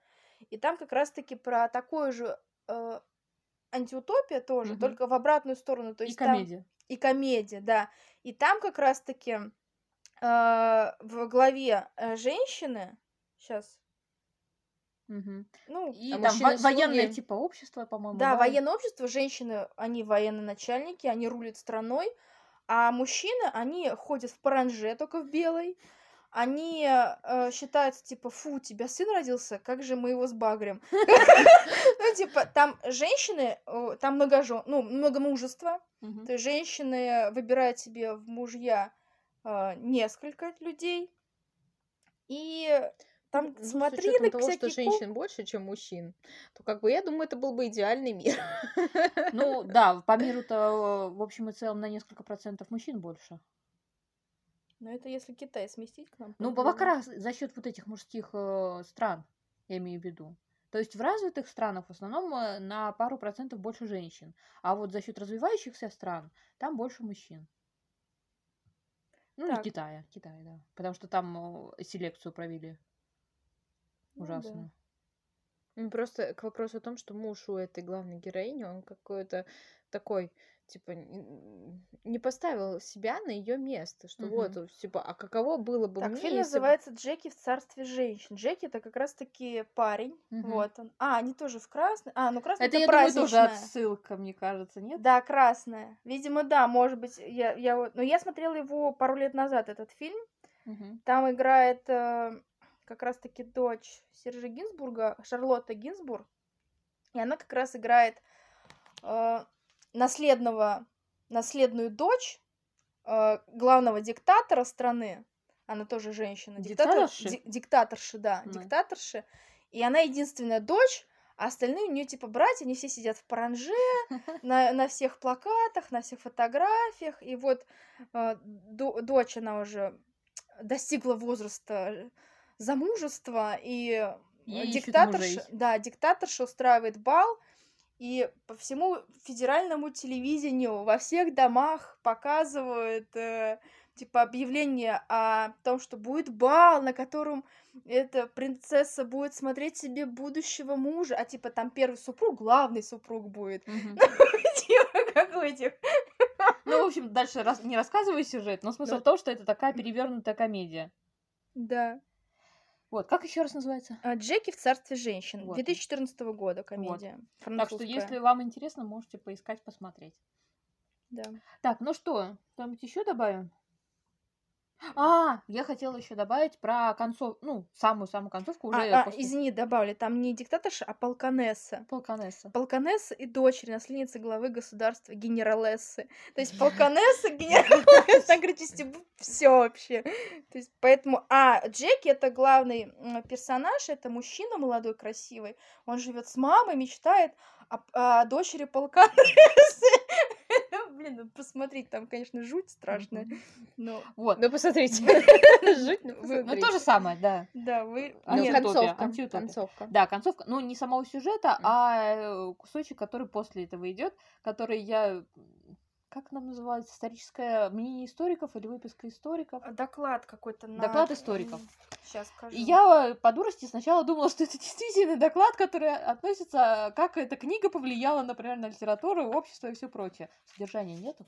И там как раз-таки про такое же э, антиутопия тоже, Мгм. только в обратную сторону. То и есть там- комедия. и комедия, да. И там как раз-таки э, в главе э, женщины, сейчас, Мгм. ну, И А там во- военное слуги? типа общество, по-моему. да, военное общество, женщины, они военные начальники, они рулят страной, а мужчины, они ходят в паранже, только в белой, они э, считаются, типа, фу, у тебя сын родился, как же мы его сбагрим? Ну, типа, там женщины, э, там много жен, ну, много мужества, то есть женщины выбирают себе в мужья э, несколько людей, и там Ну, с смотри на того, что всякие кул- женщин больше, чем мужчин, то как бы я думаю, это был бы идеальный мир. Ну, да, по миру-то, в общем и целом, на несколько процентов мужчин больше. Ну, это если Китай сместить к нам. Ну, раз за счет вот этих мужских э, стран, я имею в виду. То есть в развитых странах в основном э, на пару процентов больше женщин, а вот за счет развивающихся стран там больше мужчин. Ну, Так. Китая, Китая, да. Потому что там э, селекцию провели Ну да. ужасную. Ну, Просто к вопросу о том, что муж у этой главной героини, он какой-то такой, типа, не поставил себя на ее место, что вот, Мгм. типа, а каково было бы Так, мне, фильм если называется Джеки в царстве женщин. Джеки это как раз-таки парень. Мгм. Вот он. А, они тоже в красной. А, ну красный Это, это, я думаю, тоже праздничная. отсылка, мне кажется, нет? Да, красная. Видимо, да, может быть, я, я вот. Но я смотрела его пару лет назад, этот фильм. Мгм. Там играет э, как раз-таки дочь Сержа Гинзбурга, Шарлотта Гинзбург. И она как раз играет э, наследного, наследную дочь э, главного диктатора страны. Она тоже женщина. Диктатор, Диктаторши? ди- диктаторши, да, Да. диктаторши. И она единственная дочь, а остальные у нее типа братья, они все сидят в паранже, на, на всех плакатах, на всех фотографиях. И вот э, до- дочь, она уже достигла возраста замужества, и, э, И диктаторша, да, диктаторша устраивает бал, и по всему федеральному телевидению во всех домах показывают э, типа объявление о том, что будет бал, на котором эта принцесса будет смотреть себе будущего мужа, а типа там первый супруг, главный супруг будет. Типа как у этих. Ну, в общем, дальше не рассказывай сюжет, но смысл Да. в том, что это такая перевернутая комедия. Да. Вот, как еще раз называется? А, Джеки в царстве женщин. Вот. 2014 года комедия. Так что, если вам интересно, можете поискать, посмотреть. Да. Так, ну что, что-нибудь еще добавим? А, я хотела еще добавить про концов, ну, самую-самую концовку уже А, а, после извини, добавили, там не диктаторша, а полканесса. полконесса. Полконесса и дочери, наследницы главы государства, генералессы. То есть полконесса, генералесса, короче, все вообще. То есть поэтому... А, Джеки — это главный персонаж, это мужчина молодой, красивый. Он живет с мамой, мечтает о, о дочери полконессы. Блин, ну посмотреть, там, конечно, жуть страшная. Но, Вот. Ну, посмотрите. Жуть, ну, Вы- Ну, посмотрите. то же самое, да. да, вы... Ну, концовка. Концовка. Да, концовка, ну, не самого сюжета, а э, кусочек, который после этого идет, который я... Как нам называется? Историческое мнение историков или выписка историков? доклад какой-то на... Доклад историков. Сейчас скажу. И я по дурости сначала думала, что это действительно доклад, который относится, как эта книга повлияла, например, на литературу, общество и все прочее. Содержания нету.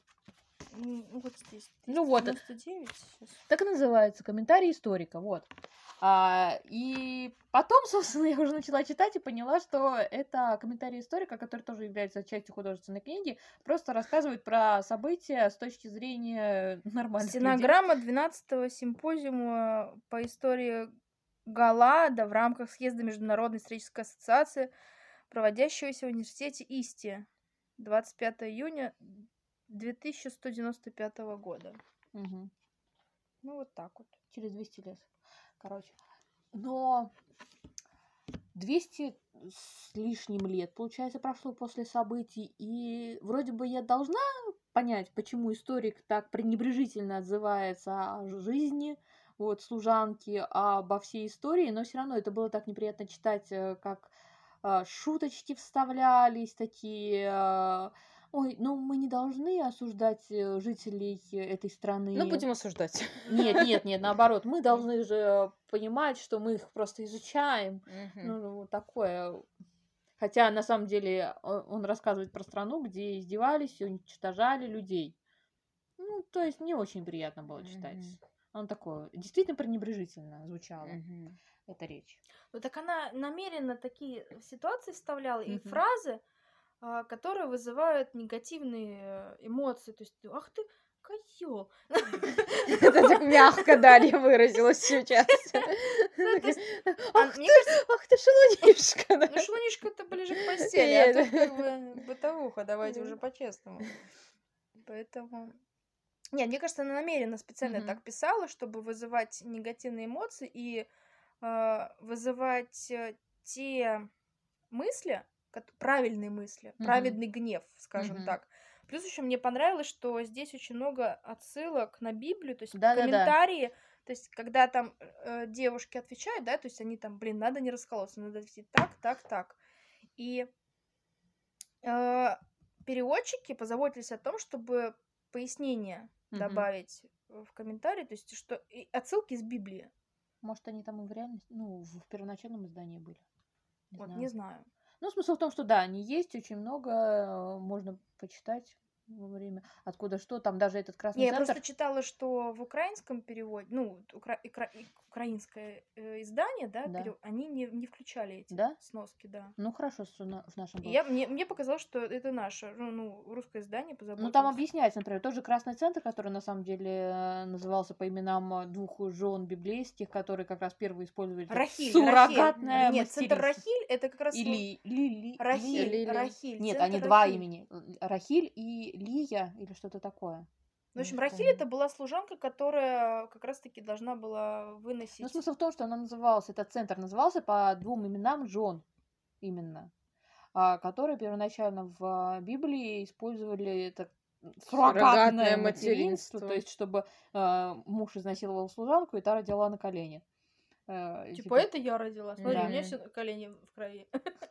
М, Вот здесь. Ну вот. 99 сейчас. Так и называется, комментарий историка, вот. А, и потом, собственно, я уже начала читать и поняла, что это комментарий историка, который тоже является частью художественной книги, просто рассказывает про события с точки зрения нормальных людей. Стенограмма 12-го симпозиума по истории Галада в рамках съезда Международной исторической ассоциации, проводящегося в университете Исти 25 июня 2195 года. Мгм. Ну, вот так вот. Через 200 лет. Короче. Но 200 с лишним лет, получается, прошло после событий, и вроде бы я должна понять, почему историк так пренебрежительно отзывается о жизни вот, служанки, обо всей истории, но все равно это было так неприятно читать, э, как а, шуточки вставлялись такие, а, Ой, ну мы не должны осуждать э, жителей этой страны. Ну, будем осуждать. Нет, нет, нет, наоборот, мы должны же понимать, что мы их просто изучаем. Мгм. Ну, ну, такое. Хотя на самом деле он рассказывает про страну, где издевались и уничтожали людей. Ну, то есть не очень приятно было читать. Мгм. Он такое, действительно пренебрежительно звучала Мгм. эта речь. Ну так она намеренно такие ситуации вставляла и Мгм. фразы, которые вызывают негативные э, эмоции. То есть, ах ты, козел. Это так мягко Дарья выразилась сейчас. Ну, а, Ах ты, шелунишка. Ну, шлунишка это ближе к постели, а тут как бы бытовуха, давайте уже по-честному. Поэтому... Нет, мне кажется, она намеренно специально так писала, чтобы вызывать негативные эмоции и э, вызывать э, те мысли, правильные мысли, Мгм. праведный гнев, скажем Мгм. так. Плюс еще мне понравилось, что здесь очень много отсылок на Библию, то есть Да-да-да. комментарии, то есть когда там э, девушки отвечают, да, то есть они там, блин, надо не расколоться, надо вести так, так, так. И э, переводчики позаботились о том, чтобы пояснение Мгм. добавить в комментарии, то есть что и отсылки из Библии. Может, они там и в реальности, ну, в в первоначальном издании были. Не вот знаю. не знаю. Ну, смысл в том, что да, они есть, очень много э, можно почитать во время. Откуда что, там даже этот красный Не, я центр. просто читала, что в украинском переводе, ну, укра- и- украинское э, издание, да, Да. перев- они не, не включали эти Да? сноски, да. Ну, хорошо, что на- в нашем было. я, мне, мне показалось, что это наше, ну, ну, русское издание позаботилось. Ну, там объясняется, например, тоже Красный центр, который на самом деле э, назывался по именам э, двух жен библейских, которые как раз первые использовали Рахиль, суррогатное Рахиль. Нет, центр. Рахиль, это как раз... Или Лили. Рахиль. Рахиль. Нет, они два имени. Рахиль и Лия или что-то такое. Ну, в общем, Рахиль это была служанка, которая как раз-таки должна была Ну, выносить... смысл в том, что она называлась, этот центр назывался по двум именам жен именно, а, которые первоначально в Библии использовали это суррогатное материнство, материнство. то есть чтобы а, муж изнасиловал служанку, и та родила на колени. Э, Типа, это я родила. Смотри, Да. у меня все колени в крови.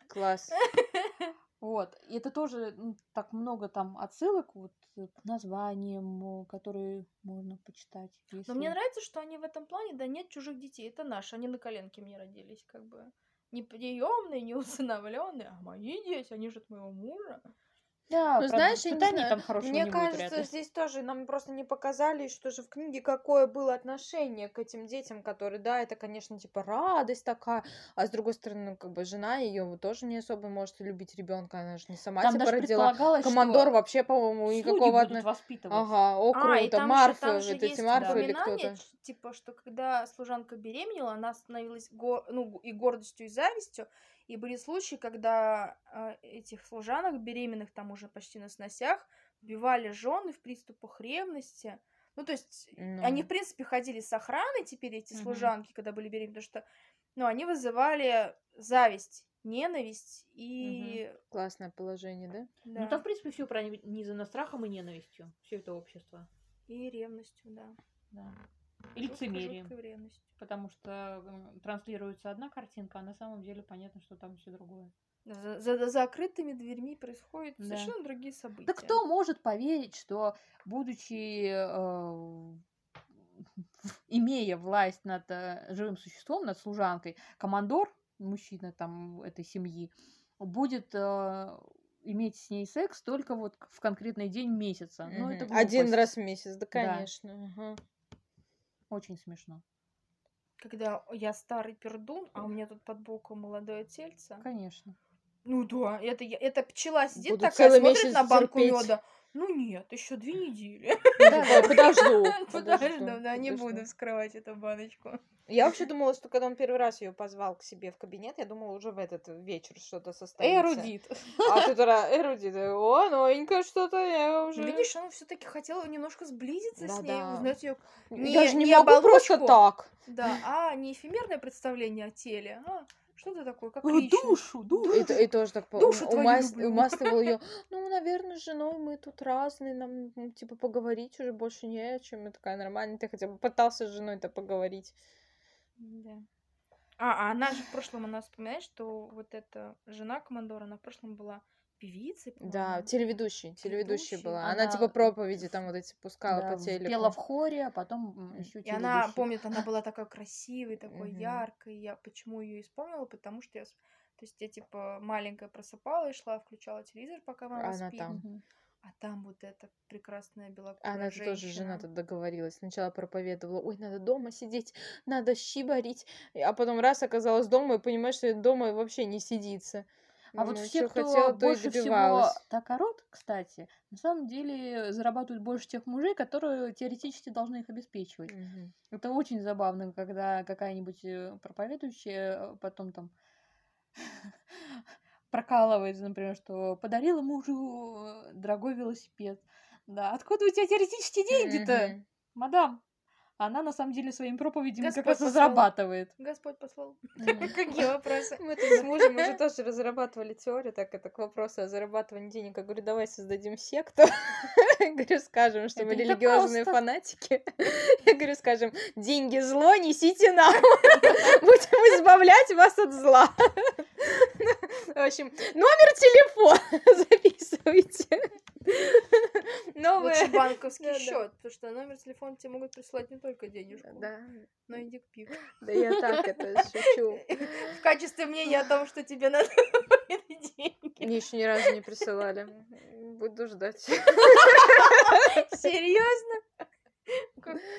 Класс. Вот. И это тоже м, так много там отсылок вот, э, к названиям, которые можно почитать. Но мне если- нравится, что они в этом плане, да нет чужих детей, это наши, они на коленке мне родились, как бы. Не приемные, не усыновленные, а мои дети, они же от моего мужа. Да, Ну, правда, знаешь, знаю, там хорошего Мне не будет кажется, ли. здесь тоже нам просто не показали, что же в книге какое было отношение к этим детям, которые, да, это, конечно, типа радость такая, а с другой стороны, как бы жена ее тоже не особо может любить ребенка, она же не сама Там типа родила. предполагалось, Командор что вообще, по-моему, никакого воспитывать. Ага, о, А, и круто, там Марфа, же, там же эти Марфа или кто-то. типа, что когда служанка беременела, она становилась го- ну, и гордостью, и завистью. И были случаи, когда а, этих служанок беременных там уже почти на сносях убивали жены в приступах ревности. Ну, то есть, они, Ну. в принципе, ходили с охраной теперь, эти Мгм. служанки, когда были беременны, потому что, ну, они вызывали зависть, ненависть и... Классное положение, да? да, Ну, там, в принципе, все пронизано страхом и ненавистью. Все это общество. и ревностью, да. Да. И лицемерием. жуткой. Потому что транслируется одна картинка, а на самом деле понятно, что там все другое. За, за закрытыми дверьми происходят Да. совершенно другие события. Да кто может поверить, что, будучи, э, имея власть над э, живым существом, над служанкой, командор, мужчина там этой семьи, будет э, иметь с ней секс только вот в конкретный день месяца. Ну, это. Один раз в месяц, да, конечно. ага. Очень смешно. Когда я старый пердун, а у меня тут под боком молодое тельце. Конечно. Ну да, это, я- эта пчела сидит Буду такая, смотрит на банку терпеть. меда. Ну нет, еще две недели. Да, подожду. Подожду, да, не буду вскрывать эту баночку. Я вообще думала, что когда он первый раз ее позвал к себе в кабинет, я думала, уже в этот вечер что-то состоится. Эрудит. А ты тогда эрудит. О, новенькое что-то, я уже... Видишь, он все-таки хотел немножко сблизиться с ней, узнать ее. Я даже не, не могу просто так. Да, а не эфемерное представление о теле, а Что-то такое, как личность. Душу, душу. И, и тоже так по- Душу умас- люблю. умасливал ее. Ну, наверное, с женой мы тут разные, нам, ну, типа, поговорить уже больше не о чем. Я такая, нормально, ты хотя бы пытался с женой-то поговорить. Да. А, а она же в прошлом, она вспоминает, что вот эта жена командора, она в прошлом была певицей, Да, по-моему. телеведущей, была. Она, Она, типа, проповеди там вот эти пускала Да, по телеку. пела в хоре, а потом еще И она, помнит, она была такая красивой, такой Мгм. яркой. Я почему ее исполнила? Потому что я, с- то есть я типа маленькая просыпалась, шла, включала телевизор, пока мама Она спит. там. А там вот эта прекрасная белокурая Она женщина. тоже жена тут договорилась. Сначала проповедовала, ой, надо дома сидеть, надо щи варить. А потом раз оказалась дома и понимаешь, что дома вообще не сидится. А вот все, кто хотела, больше всего добивалась. токорот, кстати, на самом деле зарабатывают больше тех мужей, которые теоретически должны их обеспечивать. Мгм. Это очень забавно, когда какая-нибудь э, проповедующая э, потом там прокалывает, например, что подарила мужу э, дорогой велосипед. Да, откуда у тебя теоретически деньги-то, мадам? Она на самом деле своими проповедями как Господь раз и послал. зарабатывает. Господь послал. Какие вопросы? Мы тут с мужем уже тоже разрабатывали теорию, так это к вопросу о зарабатывании денег. Я говорю, давай создадим секту. Говорю, скажем, что мы религиозные фанатики. Я говорю, скажем, деньги зло, несите нам. Будем избавлять вас от зла. В общем, номер телефона записывайте. Новое. Лучше банковский счет, потому что номер телефона тебе могут прислать не только денежку, Да, но и дикпик. да я так это шучу. В качестве мнения о том, что тебе надо деньги. Мне еще ни разу не присылали. Буду ждать. Серьезно?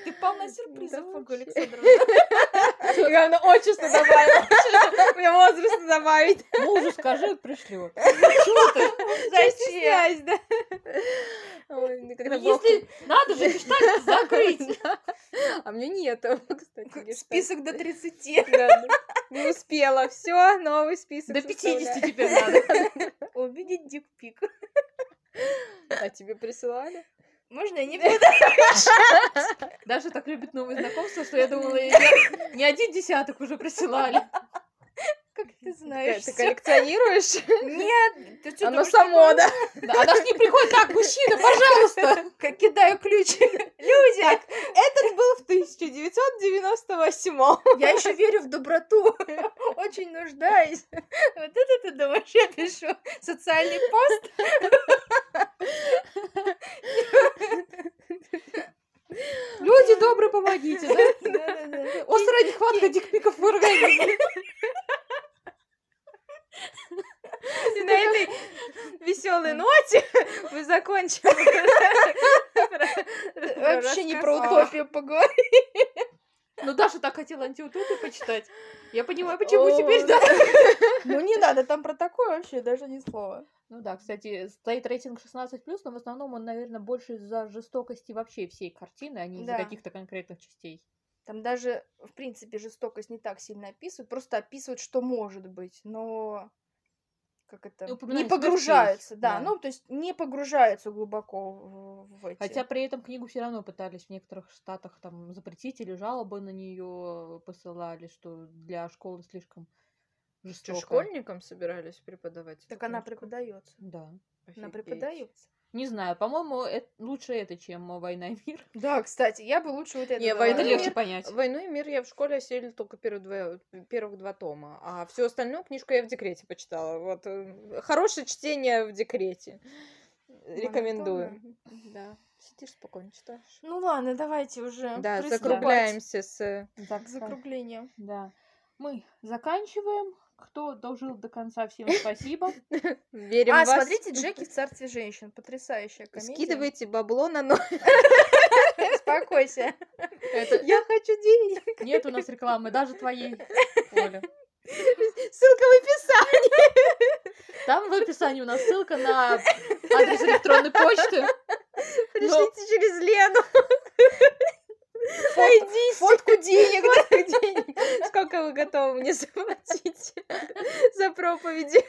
Ты полна сюрпризов, Да Ольга. Александровна. Главное, отчество добавила. Мне возраст добавить. Мужу скажи, пришлет. Зачем? Связь, да. Ой, ну, Если надо же гештальт закрыть. А мне нету, кстати. Список до 30. Да, да. Не успела. Все, новый список. До составляю. 50 теперь надо. Увидеть дикпик. А тебе присылали? Можно я не буду? Даша так любит новые знакомства, что я думала, ей не один десяток уже присылали. Как ты знаешь? Ты коллекционируешь? Нет, ты что Оно само, да? Да, она ж не приходит так, мужчина, пожалуйста. Как кидаю ключ. Люди, Этот был в 1998 я еще верю в доброту. Очень нуждаюсь. Вот это ты думаешь, я пишу социальный пост? Люди добрые, помогите, да? Острая нехватка дикпиков в организме. И на этой веселой ноте мы закончим. Вообще не про утопию поговорить. Ну, Даша так хотела антиутопию почитать. Я понимаю, почему теперь, да. Ну не надо, там про такое вообще даже ни слова. Ну да, кстати, стоит рейтинг 16+, но в основном он, наверное, больше из-за жестокости вообще всей картины, а не из-за каких-то конкретных частей. Там даже, в принципе, жестокость не так сильно описывают, просто описывают, что может быть, но как это не погружаются, да, да. ну то есть не погружаются глубоко в, в эти. Хотя при этом книгу все равно пытались в некоторых штатах там запретить или жалобы на нее посылали, что для школы слишком Что, жестоко. школьникам собирались преподавать? так она книжку? преподается, Да. она Офигеть. преподается. Не знаю, по-моему, эт- лучше это, чем «Война и мир». Да, кстати, я бы лучше вот это. Не. «Войну Это и легче мир» понять. Войну и мир я в школе осилила только первых два, первых два тома, а всю остальную книжку я в декрете почитала. Вот э, хорошее чтение в декрете. Рекомендую. Монотонно. Да. Сидишь спокойно читаешь. Ну ладно, давайте уже. Да, приступать закругляемся с к Зак- закруглению. Да. Мы заканчиваем. Кто дожил до конца, всем спасибо. верим А, в вас. смотрите, Джеки в царстве женщин. Потрясающая комедия. Скидывайте бабло на номер. Успокойся. Это... Я хочу денег. Нет у нас рекламы, даже твоей, Оля. Ссылка в описании. Там в описании у нас ссылка на адрес электронной почты. Пришлите через Лену. Найди фотку денег. Сколько вы готовы мне заплатить за проповеди?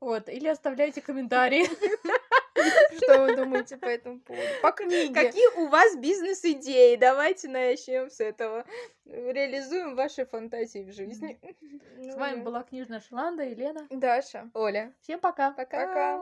Вот, или оставляйте комментарии. Что вы думаете по этому поводу? По книге. Какие у вас бизнес-идеи? Давайте начнем с этого. Реализуем ваши фантазии в жизни. Ну С вами была книжная Шеланда, Елена. Даша. Оля. Всем пока. Пока. Пока.